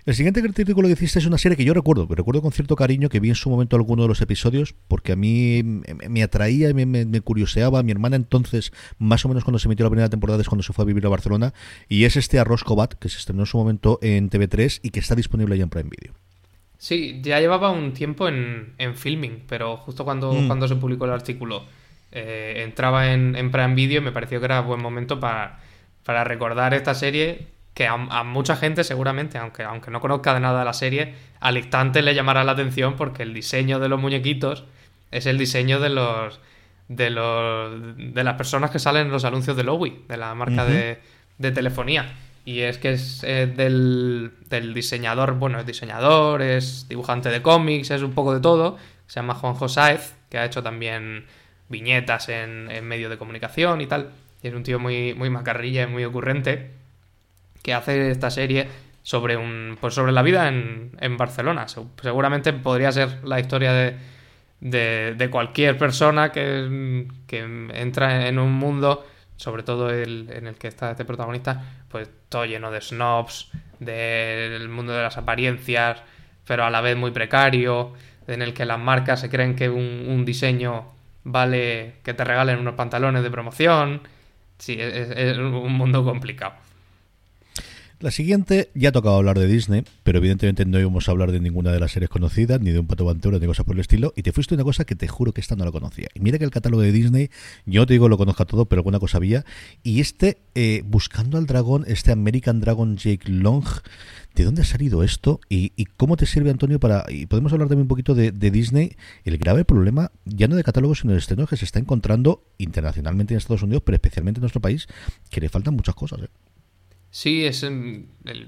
El siguiente artículo que hiciste es una serie que yo recuerdo, que recuerdo con cierto cariño que vi en su momento alguno de los episodios, porque a mí me, atraía y me, me- me curioseaba. Mi hermana entonces, más o menos cuando se emitió la primera temporada, es cuando se fue a vivir a Barcelona, y es este Arroz Cobat, que se estrenó en su momento en TV3 y que está disponible ya en Prime Video. Sí, ya llevaba un tiempo en, en filming, pero justo cuando, Mm. cuando se publicó el artículo eh, entraba en, en Prime Video y me pareció que era buen momento para, para recordar esta serie que a, a mucha gente seguramente, aunque, aunque no conozca de nada la serie, al instante le llamará la atención porque el diseño de los muñequitos es el diseño de los de los de las personas que salen en los anuncios de Lowy, de la marca de, de telefonía. Y es que es eh, del, del diseñador, bueno, es diseñador, es dibujante de cómics, es un poco de todo. Se llama Juanjo Sáez, que ha hecho también viñetas en, en medios de comunicación y tal. Y es un tío muy, muy macarrilla y muy ocurrente que hace esta serie sobre un pues sobre la vida en, en Barcelona. Se- Seguramente podría ser la historia de, de, de cualquier persona que, que entra en un mundo, sobre todo el, en el que está este protagonista, pues todo lleno de snobs, del mundo de las apariencias, pero a la vez muy precario, en el que las marcas se creen que un diseño vale que te regalen unos pantalones de promoción. Sí, es, un mundo complicado. La siguiente, ya ha tocado hablar de Disney, pero evidentemente no íbamos a hablar de ninguna de las series conocidas, ni de un pato aventura, ni cosas por el estilo, y te fuiste una cosa que te juro que esta no la conocía. Y mira que el catálogo de Disney, yo te digo lo conozco todo, pero alguna cosa había, y este, eh, Buscando al Dragón, este American Dragon Jake Long, ¿de dónde ha salido esto? ¿Y, cómo te sirve, Antonio, para... Y podemos hablar también un poquito de, Disney, el grave problema, ya no de catálogo, sino de estrenos que se está encontrando internacionalmente en Estados Unidos, pero especialmente en nuestro país, que le faltan muchas cosas. ¿eh? Sí, es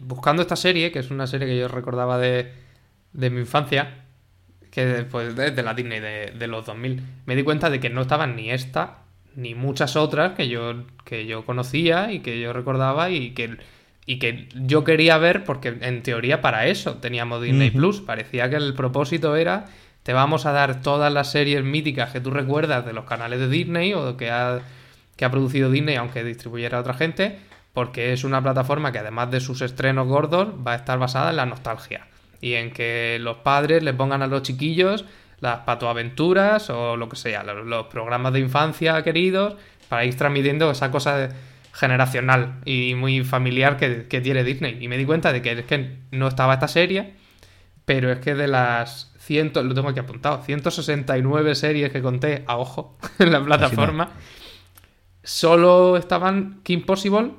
buscando esta serie, que es una serie que yo recordaba de, de mi infancia, que después de, la Disney de, de, los 2000, me di cuenta de que no estaban ni esta ni muchas otras que yo, que yo conocía y que yo recordaba y que, y que yo quería ver porque en teoría para eso teníamos Disney Plus. Parecía que el propósito era te vamos a dar todas las series míticas que tú recuerdas de los canales de Disney o que ha, que ha producido Disney aunque distribuyera a otra gente porque es una plataforma que además de sus estrenos gordos va a estar basada en la nostalgia y en que los padres le pongan a los chiquillos las patoaventuras o lo que sea, los, programas de infancia queridos para ir transmitiendo esa cosa generacional y muy familiar que, tiene Disney. Y me di cuenta de que es que no estaba esta serie, pero es que de las ciento, lo tengo aquí apuntado, 169 series que conté a ojo en la plataforma, solo estaban Kim Possible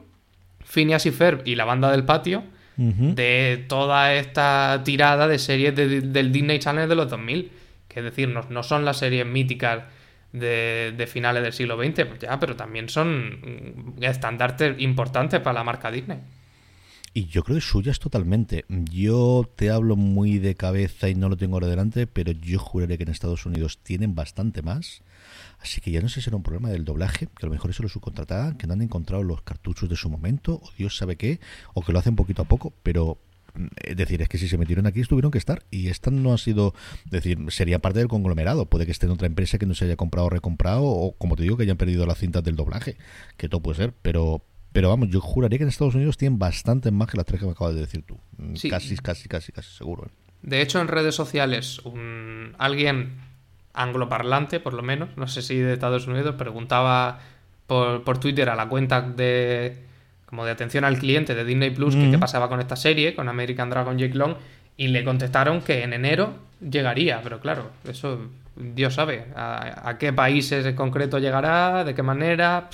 Phineas y Ferb y la banda del patio de toda esta tirada de series del Disney Channel de los 2000. Que es decir, no, son las series míticas de, finales del siglo XX, pues ya, pero también son estandartes importantes para la marca Disney. Y yo creo que suyas totalmente. Yo te hablo muy de cabeza y no lo tengo ahora delante, pero yo juraré que en Estados Unidos tienen bastante más. Así que ya no sé si era un problema del doblaje, que a lo mejor eso lo subcontrataban, que no han encontrado los cartuchos de su momento, o Dios sabe qué, o que lo hacen poquito a poco, pero mm, es decir, es que si se metieron aquí estuvieron que estar y esta no ha sido, es decir, sería parte del conglomerado, puede que esté en otra empresa que no se haya comprado o recomprado o como te digo que hayan perdido las cintas del doblaje, que todo puede ser, pero pero vamos, yo juraría que en Estados Unidos tienen bastante más que las tres que me acabas de decir tú, mm, casi, casi, casi, casi seguro. ¿eh? De hecho, en redes sociales, un... alguien angloparlante, por lo menos, no sé si de Estados Unidos, preguntaba por, por Twitter a la cuenta de como de atención al cliente de Disney Plus qué pasaba con esta serie, con American Dragon Jake Long, y le contestaron que en enero llegaría, pero claro, eso Dios sabe a, qué países en concreto llegará, de qué manera,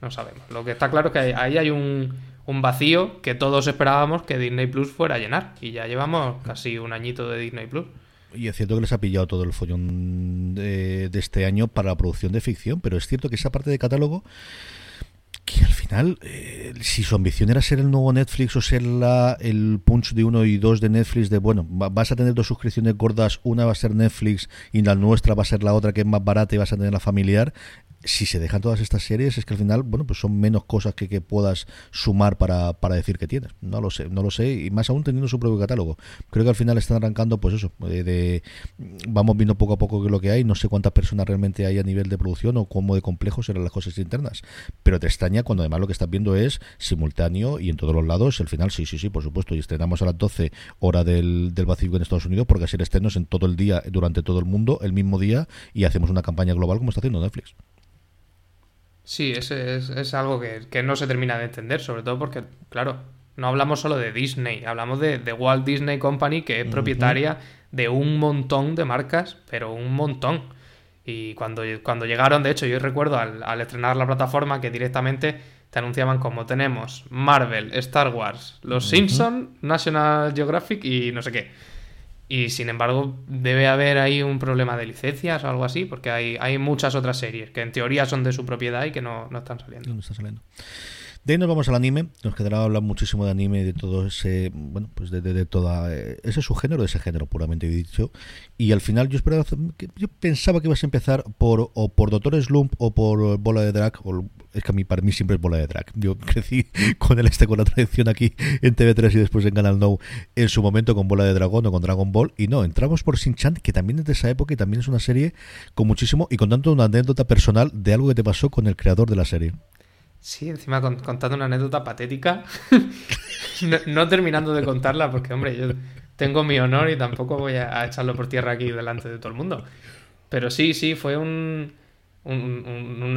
no sabemos. Lo que está claro es que ahí hay un, un vacío que todos esperábamos que Disney Plus fuera a llenar, y ya llevamos casi un añito de Disney Plus. Y es cierto que les ha pillado todo el follón de, este año para la producción de ficción, pero es cierto que esa parte de catálogo que al final, eh, si su ambición era ser el nuevo Netflix o ser la, el punch de uno y dos de Netflix, de bueno, vas a tener dos suscripciones gordas, una va a ser Netflix y la nuestra va a ser la otra que es más barata y vas a tener la familiar, si se dejan todas estas series es que al final, bueno, pues son menos cosas que, que puedas sumar para, para, decir que tienes. No lo sé, no lo sé, y más aún teniendo su propio catálogo. Creo que al final están arrancando, pues eso, de, vamos viendo poco a poco qué es lo que hay, no sé cuántas personas realmente hay a nivel de producción o cómo de complejos serán las cosas internas, pero te extraña cuando además lo que estás viendo es simultáneo y en todos los lados, el final, sí, sí, sí, por supuesto, y estrenamos a las 12 hora del, del Pacífico en Estados Unidos porque así externos en todo el día, durante todo el mundo, el mismo día, y hacemos una campaña global como está haciendo Netflix. Sí, es, es, algo que, no se termina de entender, sobre todo porque, claro, no hablamos solo de Disney, hablamos de, Walt Disney Company, que es propietaria de un montón de marcas, pero un montón. Y cuando, cuando llegaron, de hecho, yo recuerdo al, al estrenar la plataforma que directamente te anunciaban como tenemos Marvel, Star Wars, Los Simpson, National Geographic y no sé qué. Y sin embargo, debe haber ahí un problema de licencias o algo así, porque hay, hay muchas otras series que en teoría son de su propiedad y que no, no están saliendo. No están saliendo. De ahí nos vamos al anime. Nos quedará hablar muchísimo de anime y de todo ese, bueno, pues de, de, toda eh, ese subgénero, de ese género puramente dicho. Y al final yo esperaba, yo pensaba que ibas a empezar por o por Doctor Slump o por Bola de Drag. es que a mí para mí siempre es Bola de Drag. Yo crecí con el este con la tradición aquí en TV3 y después en Canal No en su momento con Bola de Dragón o con Dragon Ball. Y no, entramos por Sin Chan, que también es de esa época y también es una serie con muchísimo y con tanto una anécdota personal de algo que te pasó con el creador de la serie. Sí, encima contando una anécdota patética, no, terminando de contarla, porque, hombre, yo tengo mi honor y tampoco voy a, echarlo por tierra aquí delante de todo el mundo. Pero sí, sí, fue un, un,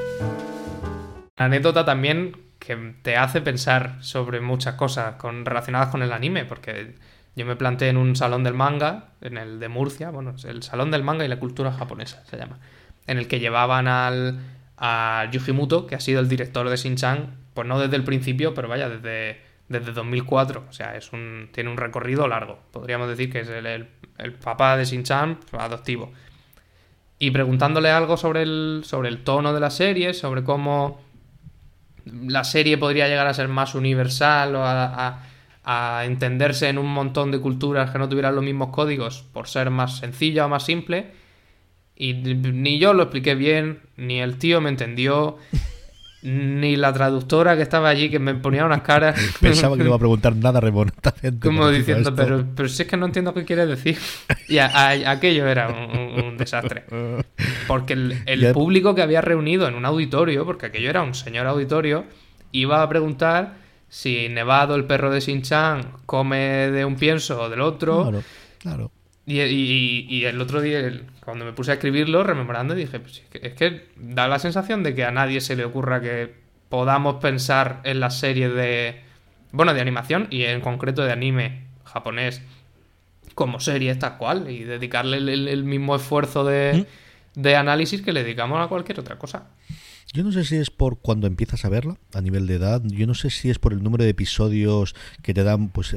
Anécdota también que te hace pensar sobre muchas cosas con, relacionadas con el anime, porque yo me planteé en un salón del manga, en el de Murcia, bueno, es el salón del manga y la cultura japonesa se llama, en el que llevaban al, a Yujimoto, que ha sido el director de Shin-Chan, pues no desde el principio, pero vaya, desde, desde 2004, o sea, es un, tiene un recorrido largo, podríamos decir que es el, el, el papá de Shin-Chan adoptivo. Y preguntándole algo sobre el, sobre el tono de la serie, sobre cómo la serie podría llegar a ser más universal o a, entenderse en un montón de culturas que no tuvieran los mismos códigos por ser más sencilla o más simple. Y ni yo lo expliqué bien, ni el tío me entendió, ni la traductora que estaba allí que me ponía unas caras. Pensaba que no iba a preguntar nada remotamente. Como diciendo, pero, pero si es que no entiendo qué quiere decir. Y a, a, aquello era un, un, desastre. Porque el, el público que había reunido en un auditorio, porque aquello era un señor auditorio, iba a preguntar si Nevado, el perro de Shin-Chan, come de un pienso o del otro. Claro, claro. Y, y, y, el otro día, cuando me puse a escribirlo, rememorando, dije, pues es, que, es que da la sensación de que a nadie se le ocurra que podamos pensar en las series de, bueno, de animación y en concreto de anime japonés como serie tal cual y dedicarle el mismo esfuerzo de, ¿Mm? de análisis que le dedicamos a cualquier otra cosa. Yo no sé si es por cuando empiezas a verla a nivel de edad, yo no sé si es por el número de episodios que te dan pues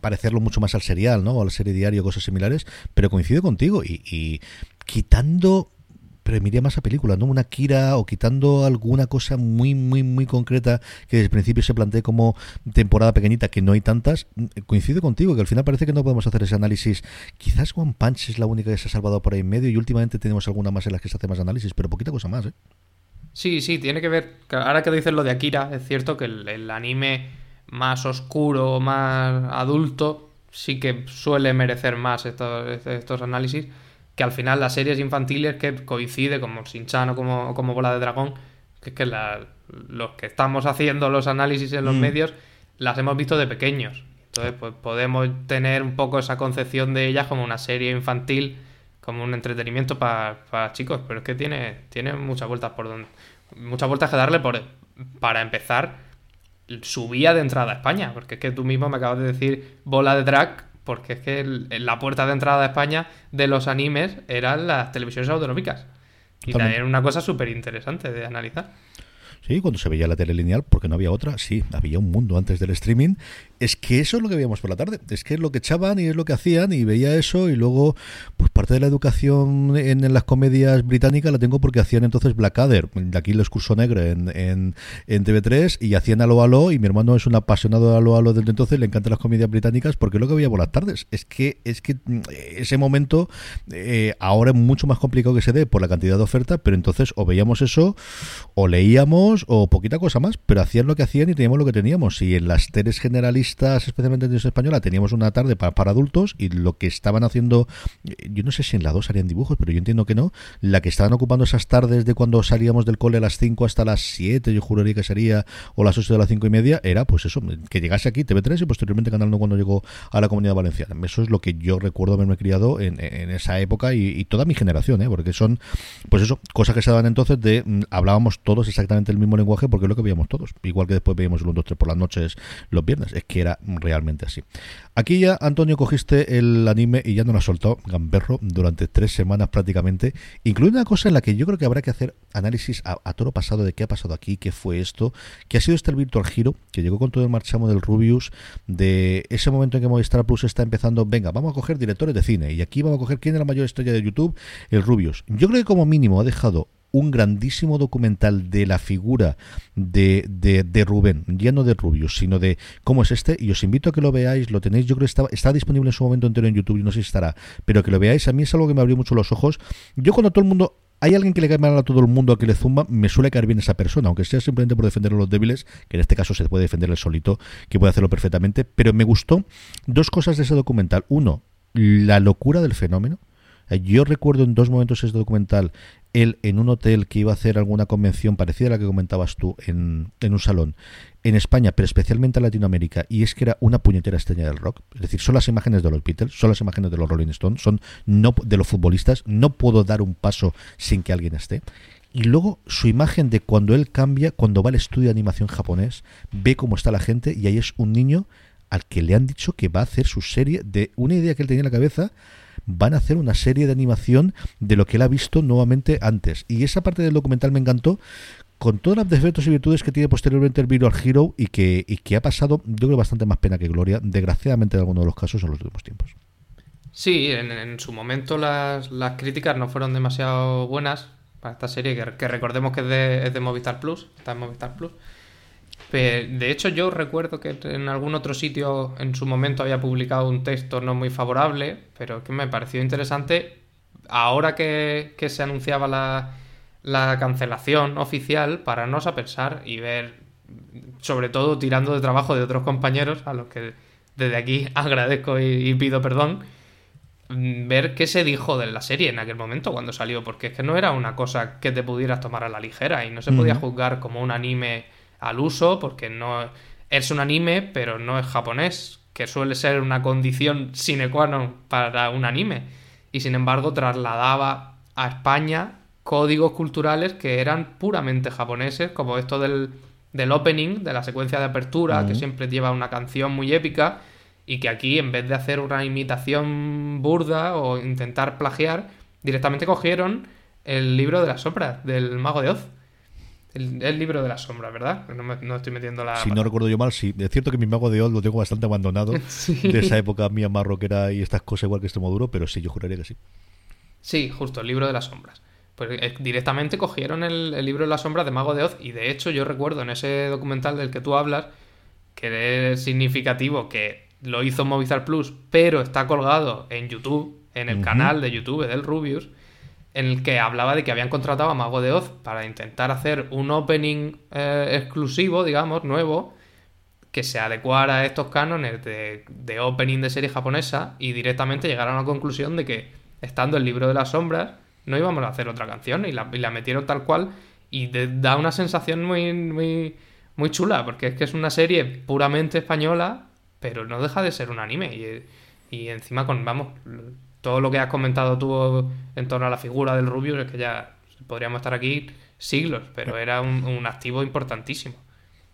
parecerlo mucho más al serial, ¿no? O a la serie diaria cosas similares, pero coincido contigo y, y quitando pero me iría más a películas, ¿no? Una Kira o quitando alguna cosa muy, muy, muy concreta que desde el principio se plantee como temporada pequeñita, que no hay tantas, coincido contigo, que al final parece que no podemos hacer ese análisis. Quizás One Punch es la única que se ha salvado por ahí en medio y últimamente tenemos alguna más en las que se hace más análisis, pero poquita cosa más, ¿eh? Sí, sí, tiene que ver. Ahora que dices lo de Akira, es cierto que el, el anime más oscuro, más adulto, sí que suele merecer más estos, estos análisis que al final las series infantiles que coincide como Shin-Chan o como, como Bola de Dragón, que es que la, los que estamos haciendo los análisis en los mm. medios las hemos visto de pequeños. Entonces, pues podemos tener un poco esa concepción de ellas como una serie infantil, como un entretenimiento para, chicos, pero es que tiene, tiene muchas vueltas por donde. Muchas vueltas que darle por, para empezar su vía de entrada a España, porque es que tú mismo me acabas de decir bola de drag porque es que el, la puerta de entrada a España de los animes eran las televisiones autonómicas. Y también era una cosa súper interesante de analizar. Sí, cuando se veía la tele lineal, porque no había otra, sí, había un mundo antes del streaming. Es que eso es lo que veíamos por la tarde, es que es lo que echaban y es lo que hacían y veía eso y luego, pues parte de la educación en, las comedias británicas la tengo porque hacían entonces Blackadder, de aquí el excurso negro en, en, en, TV3 y hacían Alo Alo y mi hermano es un apasionado de Alo Alo desde entonces, le encantan las comedias británicas porque es lo que veía por las tardes. Es que, es que ese momento eh, ahora es mucho más complicado que se dé por la cantidad de oferta, pero entonces o veíamos eso o leíamos o poquita cosa más, pero hacían lo que hacían y teníamos lo que teníamos. Y en las teles generalistas, especialmente en televisión española, teníamos una tarde para, para, adultos y lo que estaban haciendo, yo no sé si en la 2 harían dibujos, pero yo entiendo que no, la que estaban ocupando esas tardes de cuando salíamos del cole a las 5 hasta las 7, yo juraría que sería, o las 8 de las 5 y media, era pues eso, que llegase aquí TV3 y posteriormente Canal No cuando llegó a la Comunidad Valenciana. Eso es lo que yo recuerdo haberme criado en, en esa época y, y, toda mi generación, ¿eh? porque son, pues eso, cosas que se daban entonces de, mm, hablábamos todos exactamente el mismo lenguaje porque es lo que veíamos todos. Igual que después veíamos el 1, 2, 3 por las noches los viernes. Es que era realmente así. Aquí ya, Antonio, cogiste el anime y ya no lo has soltado, Gamberro, durante tres semanas prácticamente, incluye una cosa en la que yo creo que habrá que hacer análisis a, a toro pasado de qué ha pasado aquí, qué fue esto, qué ha sido este el Virtual Giro, que llegó con todo el marchamo del Rubius, de ese momento en que Movistar Plus está empezando, venga, vamos a coger directores de cine, y aquí vamos a coger quién es la mayor estrella de YouTube, el Rubius. Yo creo que como mínimo ha dejado un grandísimo documental de la figura de, de, Rubén, ya no de Rubius, sino de cómo es este, y os invito a que lo veáis, lo tenéis, yo creo que está, está disponible en su momento entero en YouTube, y no sé si estará, pero que lo veáis, a mí es algo que me abrió mucho los ojos. Yo cuando todo el mundo hay alguien que le cae mal a todo el mundo a que le zumba, me suele caer bien esa persona, aunque sea simplemente por defender a los débiles, que en este caso se puede defender el solito, que puede hacerlo perfectamente, pero me gustó dos cosas de ese documental. Uno, la locura del fenómeno. Yo recuerdo en dos momentos ese documental él en un hotel que iba a hacer alguna convención parecida a la que comentabas tú en, en, un salón en España, pero especialmente en Latinoamérica, y es que era una puñetera estrella del rock. Es decir, son las imágenes de los Beatles, son las imágenes de los Rolling Stones, son no de los futbolistas. No puedo dar un paso sin que alguien esté. Y luego su imagen de cuando él cambia, cuando va al estudio de animación japonés, ve cómo está la gente y ahí es un niño al que le han dicho que va a hacer su serie de una idea que él tenía en la cabeza van a hacer una serie de animación de lo que él ha visto nuevamente antes. Y esa parte del documental me encantó con todos los defectos y virtudes que tiene posteriormente el Virtual Hero y que, y que ha pasado, yo creo, bastante más pena que gloria, desgraciadamente en algunos de los casos en los últimos tiempos. Sí, en, su momento las, las, críticas no fueron demasiado buenas para esta serie, que, recordemos que es de, es de Movistar Plus, está en Movistar Plus. De hecho, yo recuerdo que en algún otro sitio en su momento había publicado un texto no muy favorable, pero que me pareció interesante. Ahora que, se anunciaba la, cancelación oficial, para no a pensar y ver, sobre todo tirando de trabajo de otros compañeros, a los que desde aquí agradezco y, pido perdón, mm, ver qué se dijo de la serie en aquel momento cuando salió, porque es que no era una cosa que te pudieras tomar a la ligera y no se podía juzgar como un anime al uso, porque no es un anime, pero no es japonés, que suele ser una condición sine qua non para un anime. Y sin embargo trasladaba a España códigos culturales que eran puramente japoneses, como esto del, del opening, de la secuencia de apertura, que siempre lleva una canción muy épica, y que aquí, en vez de hacer una imitación burda o intentar plagiar, directamente cogieron el libro de las sombras del Mago de Oz el, libro de la sombra, ¿verdad? No, estoy metiendo la. Si no recuerdo yo mal, sí. Es cierto que mi mago de Oz lo tengo bastante abandonado. De esa época mía más rockera y estas cosas igual que duro pero sí, yo juraría que sí. Sí, justo, el libro de las sombras. Pues eh, directamente cogieron el, libro de las sombras de Mago de Oz y de hecho yo recuerdo en ese documental del que tú hablas que es significativo que lo hizo Movistar Plus, pero está colgado en YouTube, en el canal de YouTube del Rubius en el que hablaba de que habían contratado a Mago de Oz para intentar hacer un opening eh, exclusivo, digamos, nuevo, que se adecuara a estos cánones de, opening de serie japonesa y directamente llegaron a la conclusión de que, estando el libro de las sombras, no íbamos a hacer otra canción y la, metieron tal cual y da una sensación muy, muy, muy chula, porque es que es una serie puramente española, pero no deja de ser un anime y, y encima con, vamos, todo lo que has comentado tú en torno a la figura del Rubio es que ya podríamos estar aquí siglos, pero era un activo importantísimo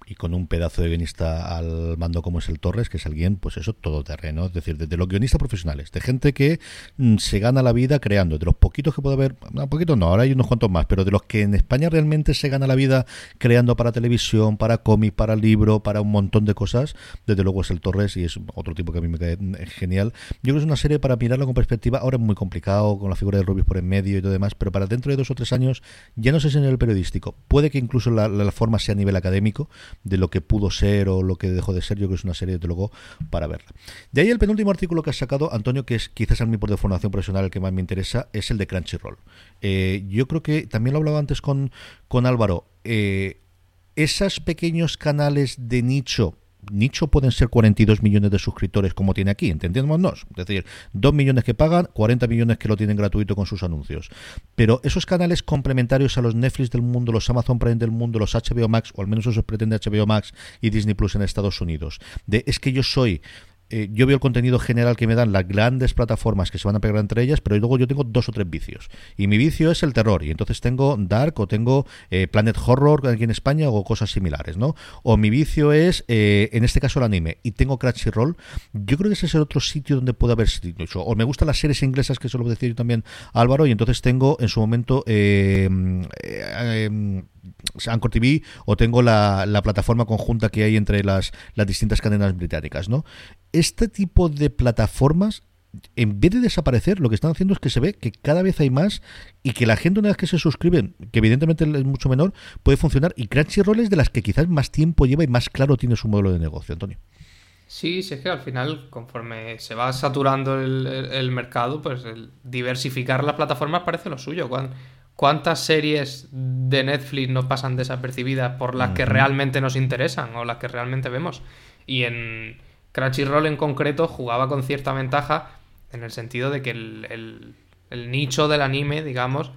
y con un pedazo de guionista al mando como es el Torres, que es alguien, pues eso, todoterreno, es decir, de, los guionistas profesionales, de gente que mm, se gana la vida creando, de los poquitos que puede haber, no, poquitos no, ahora hay unos cuantos más, pero de los que en España realmente se gana la vida creando para televisión, para cómic, para libro, para un montón de cosas, desde luego es el Torres y es otro tipo que a mí me cae mm, genial. Yo creo que es una serie para mirarla con perspectiva, ahora es muy complicado, con la figura de Rubius por en medio y todo demás, pero para dentro de dos o tres años, ya no sé si en el periodístico, puede que incluso la, la forma sea a nivel académico, de lo que pudo ser o lo que dejó de ser. Yo creo que es una serie, de luego, para verla. De ahí el penúltimo artículo que has sacado, Antonio, que es quizás a mí por de formación profesional el que más me interesa, es el de Crunchyroll. Eh, yo creo que también lo hablaba antes con, con Álvaro. Eh, esos pequeños canales de nicho nicho pueden ser 42 millones de suscriptores como tiene aquí, entendémonos. Es decir, 2 millones que pagan, 40 millones que lo tienen gratuito con sus anuncios. Pero esos canales complementarios a los Netflix del mundo, los Amazon Prime del mundo, los HBO Max, o al menos eso pretende HBO Max y Disney Plus en Estados Unidos, de es que yo soy eh, yo veo el contenido general que me dan las grandes plataformas que se van a pegar entre ellas, pero luego yo tengo dos o tres vicios. Y mi vicio es el terror, y entonces tengo Dark o tengo eh, Planet Horror aquí en España o cosas similares, ¿no? O mi vicio es, eh, en este caso, el anime, y tengo Crunchyroll. Yo creo que ese es el otro sitio donde puede haber sitios. O me gustan las series inglesas, que eso lo decía yo también Álvaro, y entonces tengo en su momento. Anchor TV o tengo la, la, plataforma conjunta que hay entre las, distintas cadenas británicas, ¿no? Este tipo de plataformas en vez de desaparecer, lo que están haciendo es que se ve que cada vez hay más y que la gente una vez que se suscriben, que evidentemente es mucho menor, puede funcionar. Y Crunchyroll es de las que quizás más tiempo lleva y más claro tiene su modelo de negocio, Antonio. Sí, sí, es que al final, conforme se va saturando el, mercado, pues el diversificar las plataformas parece lo suyo. ¿Cuántas series de Netflix nos pasan desapercibidas por las que realmente nos interesan o las que realmente vemos? Y en Crunchyroll en concreto jugaba con cierta ventaja en el sentido de que el, nicho del anime, digamos,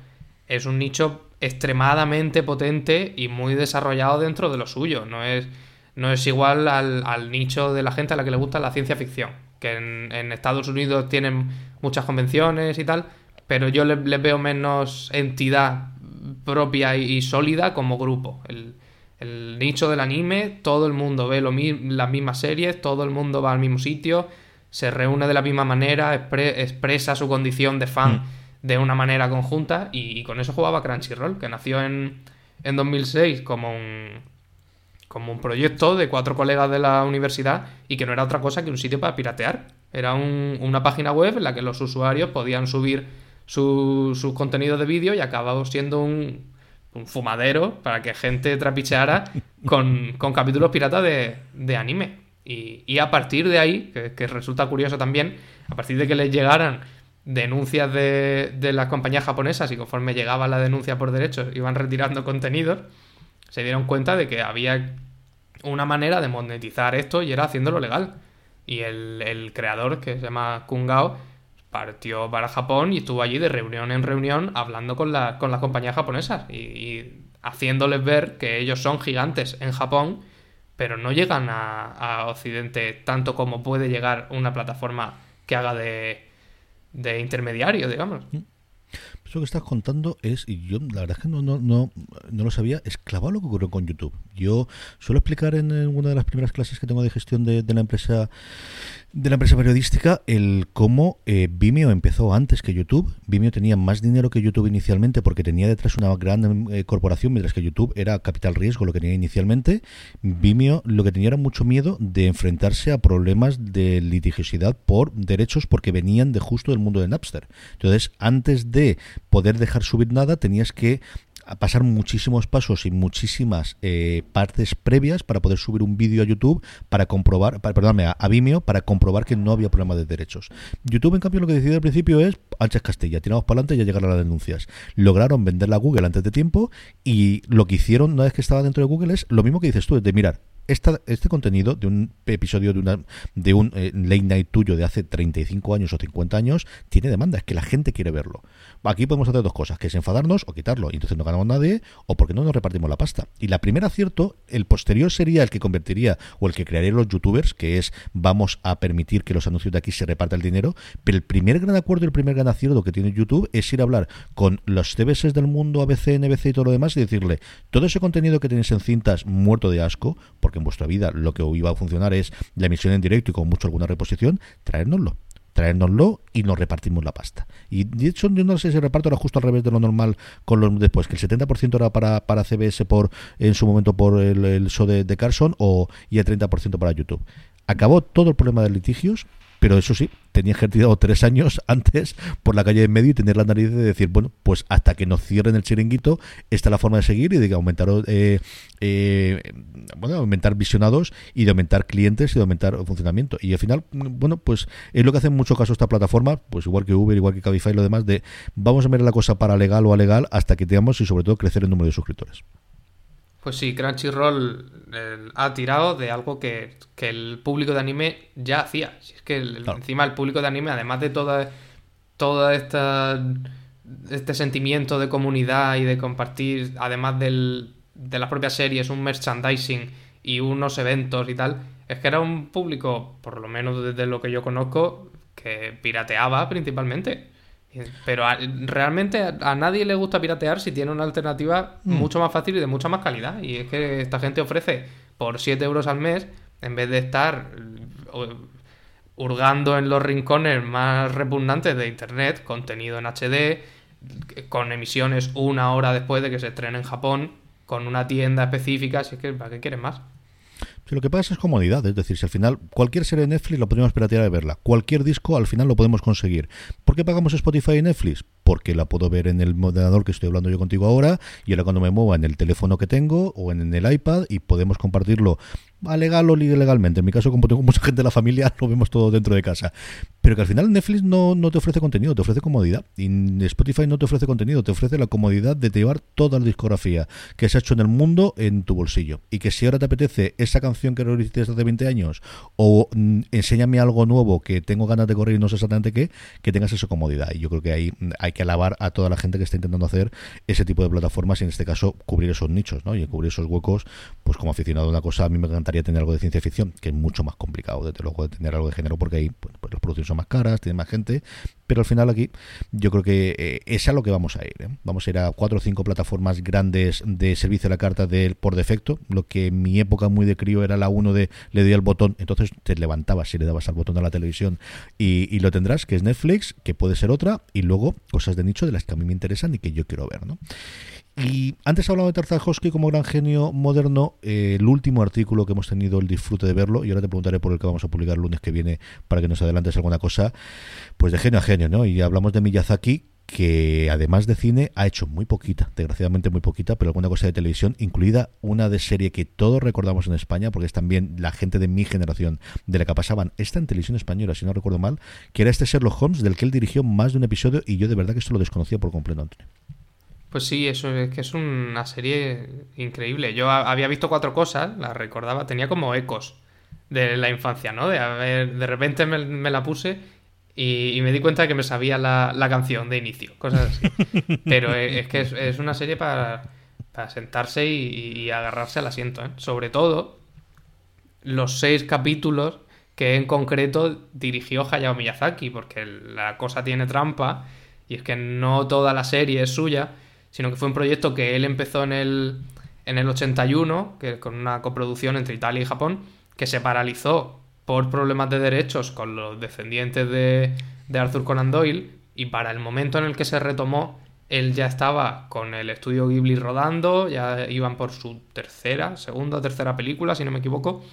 es un nicho extremadamente potente y muy desarrollado dentro de lo suyo. No es, no es igual al, nicho de la gente a la que le gusta la ciencia ficción. Que en, Estados Unidos tienen muchas convenciones y tal, pero yo les, veo menos entidad propia y, sólida como grupo. El, nicho del anime, todo el mundo ve lo las mismas series, todo el mundo va al mismo sitio, se reúne de la misma manera, expresa su condición de fan mm. de una manera conjunta y, con eso jugaba Crunchyroll, que nació en, en 2006 como un, como un proyecto de cuatro colegas de la universidad y que no era otra cosa que un sitio para piratear. Era una página web en la que los usuarios podían subir sus su contenidos de vídeo y acababa siendo un, fumadero para que gente trapicheara con, capítulos piratas de, anime. Y, a partir de ahí, que, resulta curioso también, a partir de que les llegaran denuncias de, de las compañías japonesas y conforme llegaba la denuncia por derechos iban retirando contenidos, se dieron cuenta de que había una manera de monetizar esto y era haciéndolo legal. Y el creador, que se llama Kungao, partió para Japón y estuvo allí de reunión en reunión hablando con, la, con las compañías japonesas y, haciéndoles ver que ellos son gigantes en Japón, pero no llegan a, Occidente tanto como puede llegar una plataforma que haga de, de intermediario, digamos. Eso que estás contando es, y yo la verdad es que no, no, no, no lo sabía, es clavado lo que ocurrió con YouTube. Yo suelo explicar en una de las primeras clases que tengo de gestión de, de la empresa de la empresa periodística el cómo eh, Vimeo empezó antes que YouTube. Vimeo tenía más dinero que YouTube inicialmente porque tenía detrás una gran eh, corporación, mientras que YouTube era capital riesgo lo que tenía inicialmente. Vimeo lo que tenía era mucho miedo de enfrentarse a problemas de litigiosidad por derechos porque venían de justo del mundo de Napster. Entonces, antes de poder dejar subir nada, tenías que pasar muchísimos pasos y muchísimas eh, partes previas para poder subir un vídeo a YouTube para comprobar, para, perdóname, a, Vimeo para comprobar que no había problema de derechos. YouTube, en cambio, lo que decidió al principio es anchas Castilla, tiramos para adelante y ya llegaron las denuncias. Lograron venderla a Google antes de tiempo y lo que hicieron una vez que estaba dentro de Google es lo mismo que dices tú, es de mirar, este contenido de un episodio de, una, de un eh, late night tuyo de hace 35 años o 50 años tiene demanda, es que la gente quiere verlo. Aquí podemos hacer dos cosas, que es enfadarnos o quitarlo, y entonces no ganamos nadie, o porque no nos repartimos la pasta. Y la primera acierto, el posterior sería el que convertiría, o el que crearía los youtubers, que es vamos a permitir que los anuncios de aquí se reparta el dinero, pero el primer gran acuerdo el primer gran acierto que tiene YouTube es ir a hablar con los CBS del mundo, ABC, NBC y todo lo demás, y decirle, todo ese contenido que tenéis en cintas muerto de asco, porque en vuestra vida lo que iba a funcionar es la emisión en directo y con mucho alguna reposición, traérnoslo traérnoslo y nos repartimos la pasta. Y de hecho, yo no sé si reparto era justo al revés de lo normal con los después, que el 70% era para, para CBS por en su momento por el, show de, de Carson o, y el 30% para YouTube. Acabó todo el problema de litigios pero eso sí, tenía ejercido tres años antes por la calle en medio y tener la nariz de decir, bueno, pues hasta que nos cierren el chiringuito, esta es la forma de seguir y de aumentar, eh, eh, bueno, aumentar visionados y de aumentar clientes y de aumentar funcionamiento. Y al final, bueno, pues es lo que hace en muchos casos esta plataforma, pues igual que Uber, igual que Cabify y lo demás, de vamos a ver la cosa para legal o a legal hasta que tengamos y sobre todo crecer el número de suscriptores. Pues sí, Crunchyroll ha tirado de algo que, el público de anime ya hacía. Si es que encima el público de anime, además de toda, toda esta este sentimiento de comunidad y de compartir, además del, de las propias series, un merchandising y unos eventos y tal, Es que era un público, por lo menos desde lo que yo conozco, que pirateaba principalmente. Pero realmente a, nadie le gusta piratear si tiene una alternativa mm. mucho más fácil y de mucha más calidad. Y es que esta gente ofrece por 7 euros al mes, en vez de estar hurgando en los rincones más repugnantes de Internet, contenido en HD, con emisiones una hora después de que se estrene en Japón, con una tienda específica, si es que ¿para qué quieren más? Si lo que pasa es comodidad, es decir, si al final cualquier serie de Netflix lo podemos piratear y verla, cualquier disco al final lo podemos conseguir. ¿Por qué pagamos Spotify y Netflix? Porque la puedo ver en el ordenador que estoy hablando yo contigo ahora y ahora cuando me mueva en el teléfono que tengo o en el iPad y podemos compartirlo legal o ilegalmente. En mi caso, como tengo mucha gente de la familia, lo vemos todo dentro de casa. Pero que al final Netflix no, no te ofrece contenido, te ofrece comodidad. Y Spotify no te ofrece contenido, te ofrece la comodidad de llevar toda la discografía que se ha hecho en el mundo en tu bolsillo. Y que si ahora te apetece esa canción que realizaste hace 20 años o mm, enséñame algo nuevo que tengo ganas de correr y no sé exactamente qué, que tengas esa comodidad. Y yo creo que ahí hay que alabar a toda la gente que está intentando hacer ese tipo de plataformas y en este caso cubrir esos nichos, ¿no? Y cubrir esos huecos, pues como aficionado a una cosa, a mí me encanta tener algo de ciencia ficción, que es mucho más complicado, desde luego, de tener algo de género, porque ahí pues, pues las producciones son más caras, tiene más gente, pero al final aquí yo creo que eh, es a lo que vamos a ir. ¿eh? Vamos a ir a cuatro o cinco plataformas grandes de servicio de la carta de, por defecto, lo que en mi época muy de crío era la uno de le doy al botón, entonces te levantabas y le dabas al botón de la televisión y, y, lo tendrás, que es Netflix, que puede ser otra, y luego cosas de nicho de las que a mí me interesan y que yo quiero ver. ¿no? Y antes hablado de Tartakovsky como gran genio moderno, eh, el último artículo que hemos tenido el disfrute de verlo, y ahora te preguntaré por el que vamos a publicar el lunes que viene para que nos adelantes alguna cosa, pues de genio a genio, ¿no? Y hablamos de Miyazaki, que además de cine ha hecho muy poquita, desgraciadamente muy poquita, pero alguna cosa de televisión, incluida una de serie que todos recordamos en España, porque es también la gente de mi generación de la que pasaban, esta en televisión española, si no recuerdo mal, que era este Sherlock Holmes, del que él dirigió más de un episodio, y yo de verdad que esto lo desconocía por completo, Antonio. Pues sí, eso es que es una serie increíble. Yo había visto cuatro cosas, las recordaba, tenía como ecos de la infancia, ¿no? De, haber, de repente me, la puse y, me di cuenta de que me sabía la, canción de inicio, cosas así. Pero es, que es, una serie para, sentarse y, agarrarse al asiento, ¿eh? Sobre todo los seis capítulos que en concreto dirigió Hayao Miyazaki, porque la cosa tiene trampa y es que no toda la serie es suya sino que fue un proyecto que él empezó en el, en el 81, que, con una coproducción entre Italia y Japón, que se paralizó por problemas de derechos con los descendientes de, de Arthur Conan Doyle, y para el momento en el que se retomó, él ya estaba con el estudio Ghibli rodando, ya iban por su tercera, segunda o tercera película, si no me equivoco,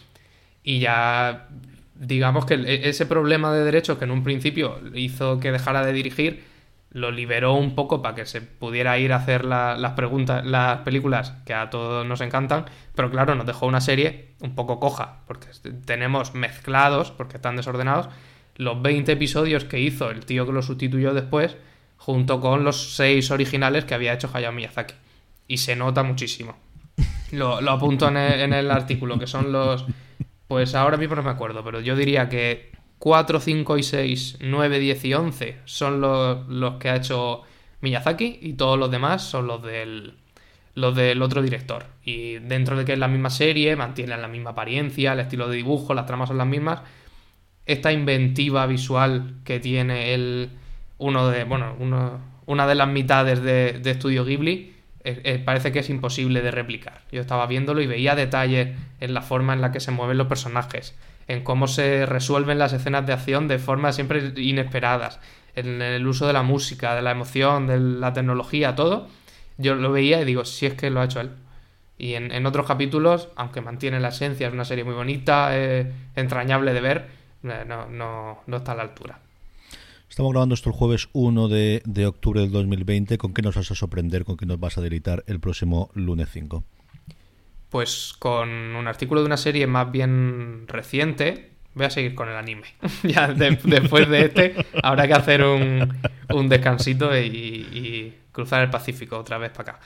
y ya digamos que ese problema de derechos que en un principio hizo que dejara de dirigir, lo liberó un poco para que se pudiera ir a hacer las preguntas, las películas que a todos nos encantan, pero claro, nos dejó una serie un poco coja, porque tenemos mezclados, porque están desordenados, los 20 episodios que hizo el tío que lo sustituyó después, junto con los 6 originales que había hecho Hayao Miyazaki. Y se nota muchísimo. Lo, apunto en el, en el artículo, que son los... Pues ahora mismo no me acuerdo, pero yo diría que 4, 5 y 6, 9, 10 y 11 son los, que ha hecho Miyazaki y todos los demás son los del, los del otro director. Y dentro de que es la misma serie, mantienen la misma apariencia, el estilo de dibujo, las tramas son las mismas. Esta inventiva visual que tiene el, uno de, bueno, una de las mitades de, de Ghibli parece que es imposible de replicar. Yo estaba viéndolo y veía detalles en la forma en la que se mueven los personajes en cómo se resuelven las escenas de acción de formas siempre inesperadas, en el uso de la música, de la emoción, de la tecnología, todo. Yo lo veía y digo, si es que lo ha hecho él. Y en, otros capítulos, aunque mantiene la esencia, es una serie muy bonita, entrañable de ver, eh, no, no, no está a la altura. Estamos grabando esto el jueves 1 de, de, octubre del 2020. ¿Con qué nos vas a sorprender? ¿Con qué nos vas a deleitar el próximo lunes 5? Pues con un artículo de una serie más bien reciente, voy a seguir con el anime. ya después de este, habrá que hacer un, un descansito y, cruzar el Pacífico otra vez para acá.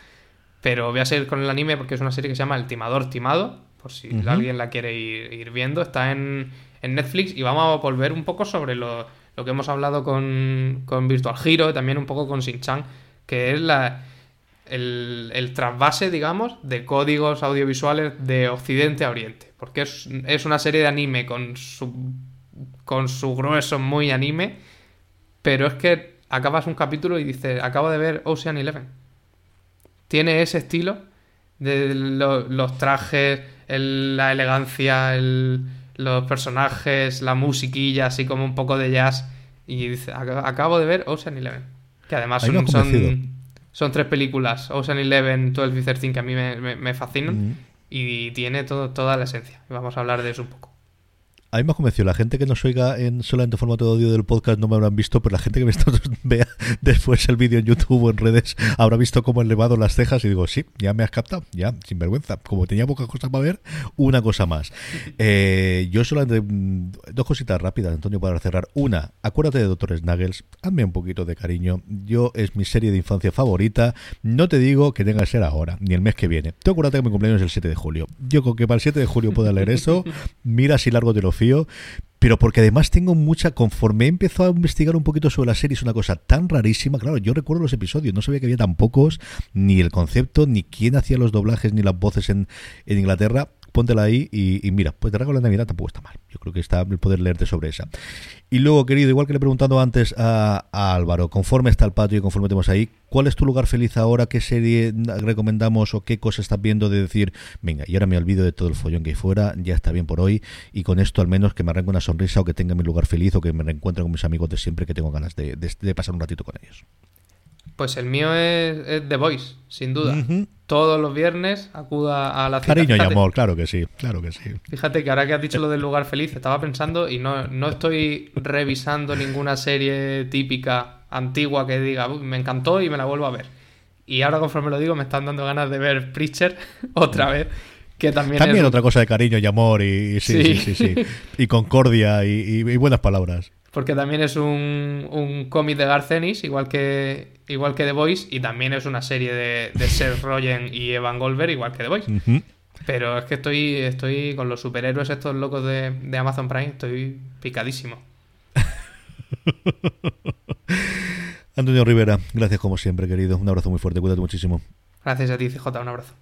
Pero voy a seguir con el anime porque es una serie que se llama El Timador Timado, por si alguien la quiere ir, viendo. Está en, en, Netflix y vamos a volver un poco sobre lo, lo que hemos hablado con, con Virtual Hero y también un poco con Shin-Chan, que es la el, el trasvase, digamos, de códigos audiovisuales de Occidente a Oriente. Porque es, es una serie de anime con su, con su grueso muy anime, pero es que acabas un capítulo y dices, acabo de ver Ocean Eleven. Tiene ese estilo de lo- los trajes, el- la elegancia, el- los personajes, la musiquilla, así como un poco de jazz. Y dice, "Ac- acabo de ver Ocean Eleven. Que además son, son tres películas, Ocean Eleven, 12 y 13, que a mí me, me- me fascinan. Y tiene todo, toda la esencia. Vamos a hablar de eso un poco. A mí me ha convencido. La gente que nos oiga en solamente formato de audio del podcast no me habrán visto, pero la gente que me está, vea después el vídeo en YouTube o en redes habrá visto cómo he elevado las cejas y digo, sí, ya me has captado, ya, sin vergüenza. Como tenía pocas cosas para ver, una cosa más. Eh, yo solamente mm, dos cositas rápidas, Antonio, para cerrar. Una, acuérdate de Doctor Snuggles, hazme un poquito de cariño. Yo es mi serie de infancia favorita. No te digo que tenga que ser ahora, ni el mes que viene. Tú acuérdate que mi cumpleaños es el 7 de julio. Yo con que para el 7 de julio pueda leer eso, mira si largo te lo Pero porque además tengo mucha, conforme he empezado a investigar un poquito sobre la serie, es una cosa tan rarísima. Claro, yo recuerdo los episodios, no sabía que había tan pocos, ni el concepto, ni quién hacía los doblajes, ni las voces en, en Inglaterra. Póntela ahí y, mira, pues regalo la Navidad tampoco está mal. Yo creo que está el poder leerte sobre esa. Y luego, querido, igual que le he preguntado antes a, Álvaro, conforme está el patio y conforme tenemos ahí, ¿cuál es tu lugar feliz ahora? ¿Qué serie recomendamos o qué cosa estás viendo de decir, venga, y ahora me olvido de todo el follón que hay fuera, ya está bien por hoy, y con esto al menos que me arranque una sonrisa o que tenga mi lugar feliz o que me reencuentre con mis amigos de siempre que tengo ganas de pasar un ratito con ellos? Pues el mío es, es The Voice, sin duda. Todos los viernes acuda a la cita. Cariño y amor, claro que sí, claro que sí. Fíjate que ahora que has dicho lo del lugar feliz, estaba pensando y no, no estoy revisando ninguna serie típica antigua que diga, "Uy, me encantó y me la vuelvo a ver. Y ahora conforme lo digo me están dando ganas de ver Preacher otra vez, que también, También es... otra cosa de cariño y amor y, y sí, sí, sí, Sí. sí. Y concordia y, y- y buenas palabras. Porque también es un, un cómic de Garcenis, igual que, igual que The Voice, y también es una serie de, de Seth Rogen y Evan Goldberg, igual que The Voice. Pero es que estoy, estoy con los superhéroes estos locos de, de Amazon Prime, estoy picadísimo. Antonio Rivera, gracias como siempre, querido. Un abrazo muy fuerte, cuídate muchísimo. Gracias a ti, CJ, un abrazo.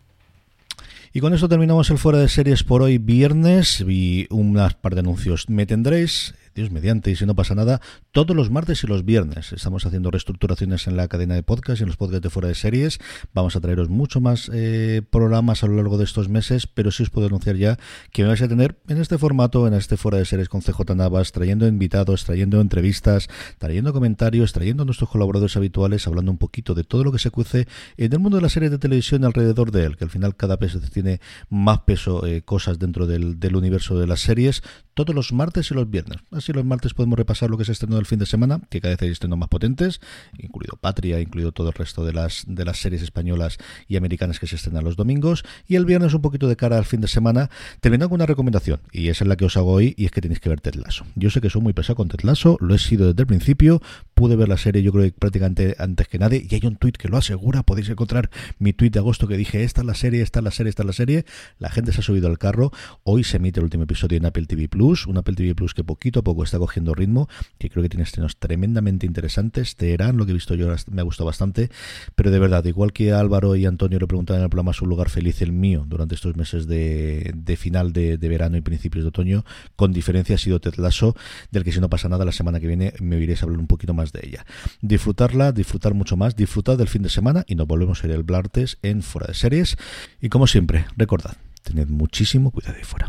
Y con eso terminamos el fuera de series por hoy viernes y unas par de anuncios. Me tendréis, Mediante, y si no pasa nada, todos los martes y los viernes. Estamos haciendo reestructuraciones en la cadena de podcast y en los podcasts de fuera de series. Vamos a traeros mucho más eh, programas a lo largo de estos meses, pero sí os puedo anunciar ya que me vais a tener en este formato, en este fuera de series con CJ Navas, trayendo invitados, trayendo entrevistas, trayendo comentarios, trayendo a nuestros colaboradores habituales, hablando un poquito de todo lo que se cuece en el mundo de las series de televisión alrededor de él, que al final cada vez tiene más peso eh, cosas dentro del, del universo de las series, todos los martes y los viernes. Así los martes podemos repasar lo que se estrenó del fin de semana, que cada vez hay estrenos más potentes, incluido Patria, incluido todo el resto de las, de las series españolas y americanas que se estrenan los domingos, y el viernes un poquito de cara al fin de semana, terminando con una recomendación, y esa es la que os hago hoy, y es que tenéis que ver Ted. Yo sé que soy muy pesado con Ted Lasso, lo he sido desde el principio, pude ver la serie yo creo que prácticamente antes que nadie, y hay un tuit que lo asegura, podéis encontrar mi tuit de agosto que dije, esta es la serie, esta es la serie, esta es la serie, la gente se ha subido al carro, hoy se emite el último episodio en Apple TV Plus, un Apple TV Plus que poquito a poco está cogiendo ritmo, que creo que tiene estrenos tremendamente interesantes, Teherán, lo que he visto yo me ha gustado bastante, pero de verdad, igual que Álvaro y Antonio le preguntaban en el programa su lugar feliz, el mío, durante estos meses de, final de, verano y principios de otoño, con diferencia ha sido Ted del que si no pasa nada, la semana que viene me oiréis hablar un poquito más de ella. Disfrutarla, disfrutar mucho más, disfrutar del fin de semana y nos volvemos a ir el Blartes en Fuera de Series. Y como siempre, recordad, tened muchísimo cuidado ahí fuera.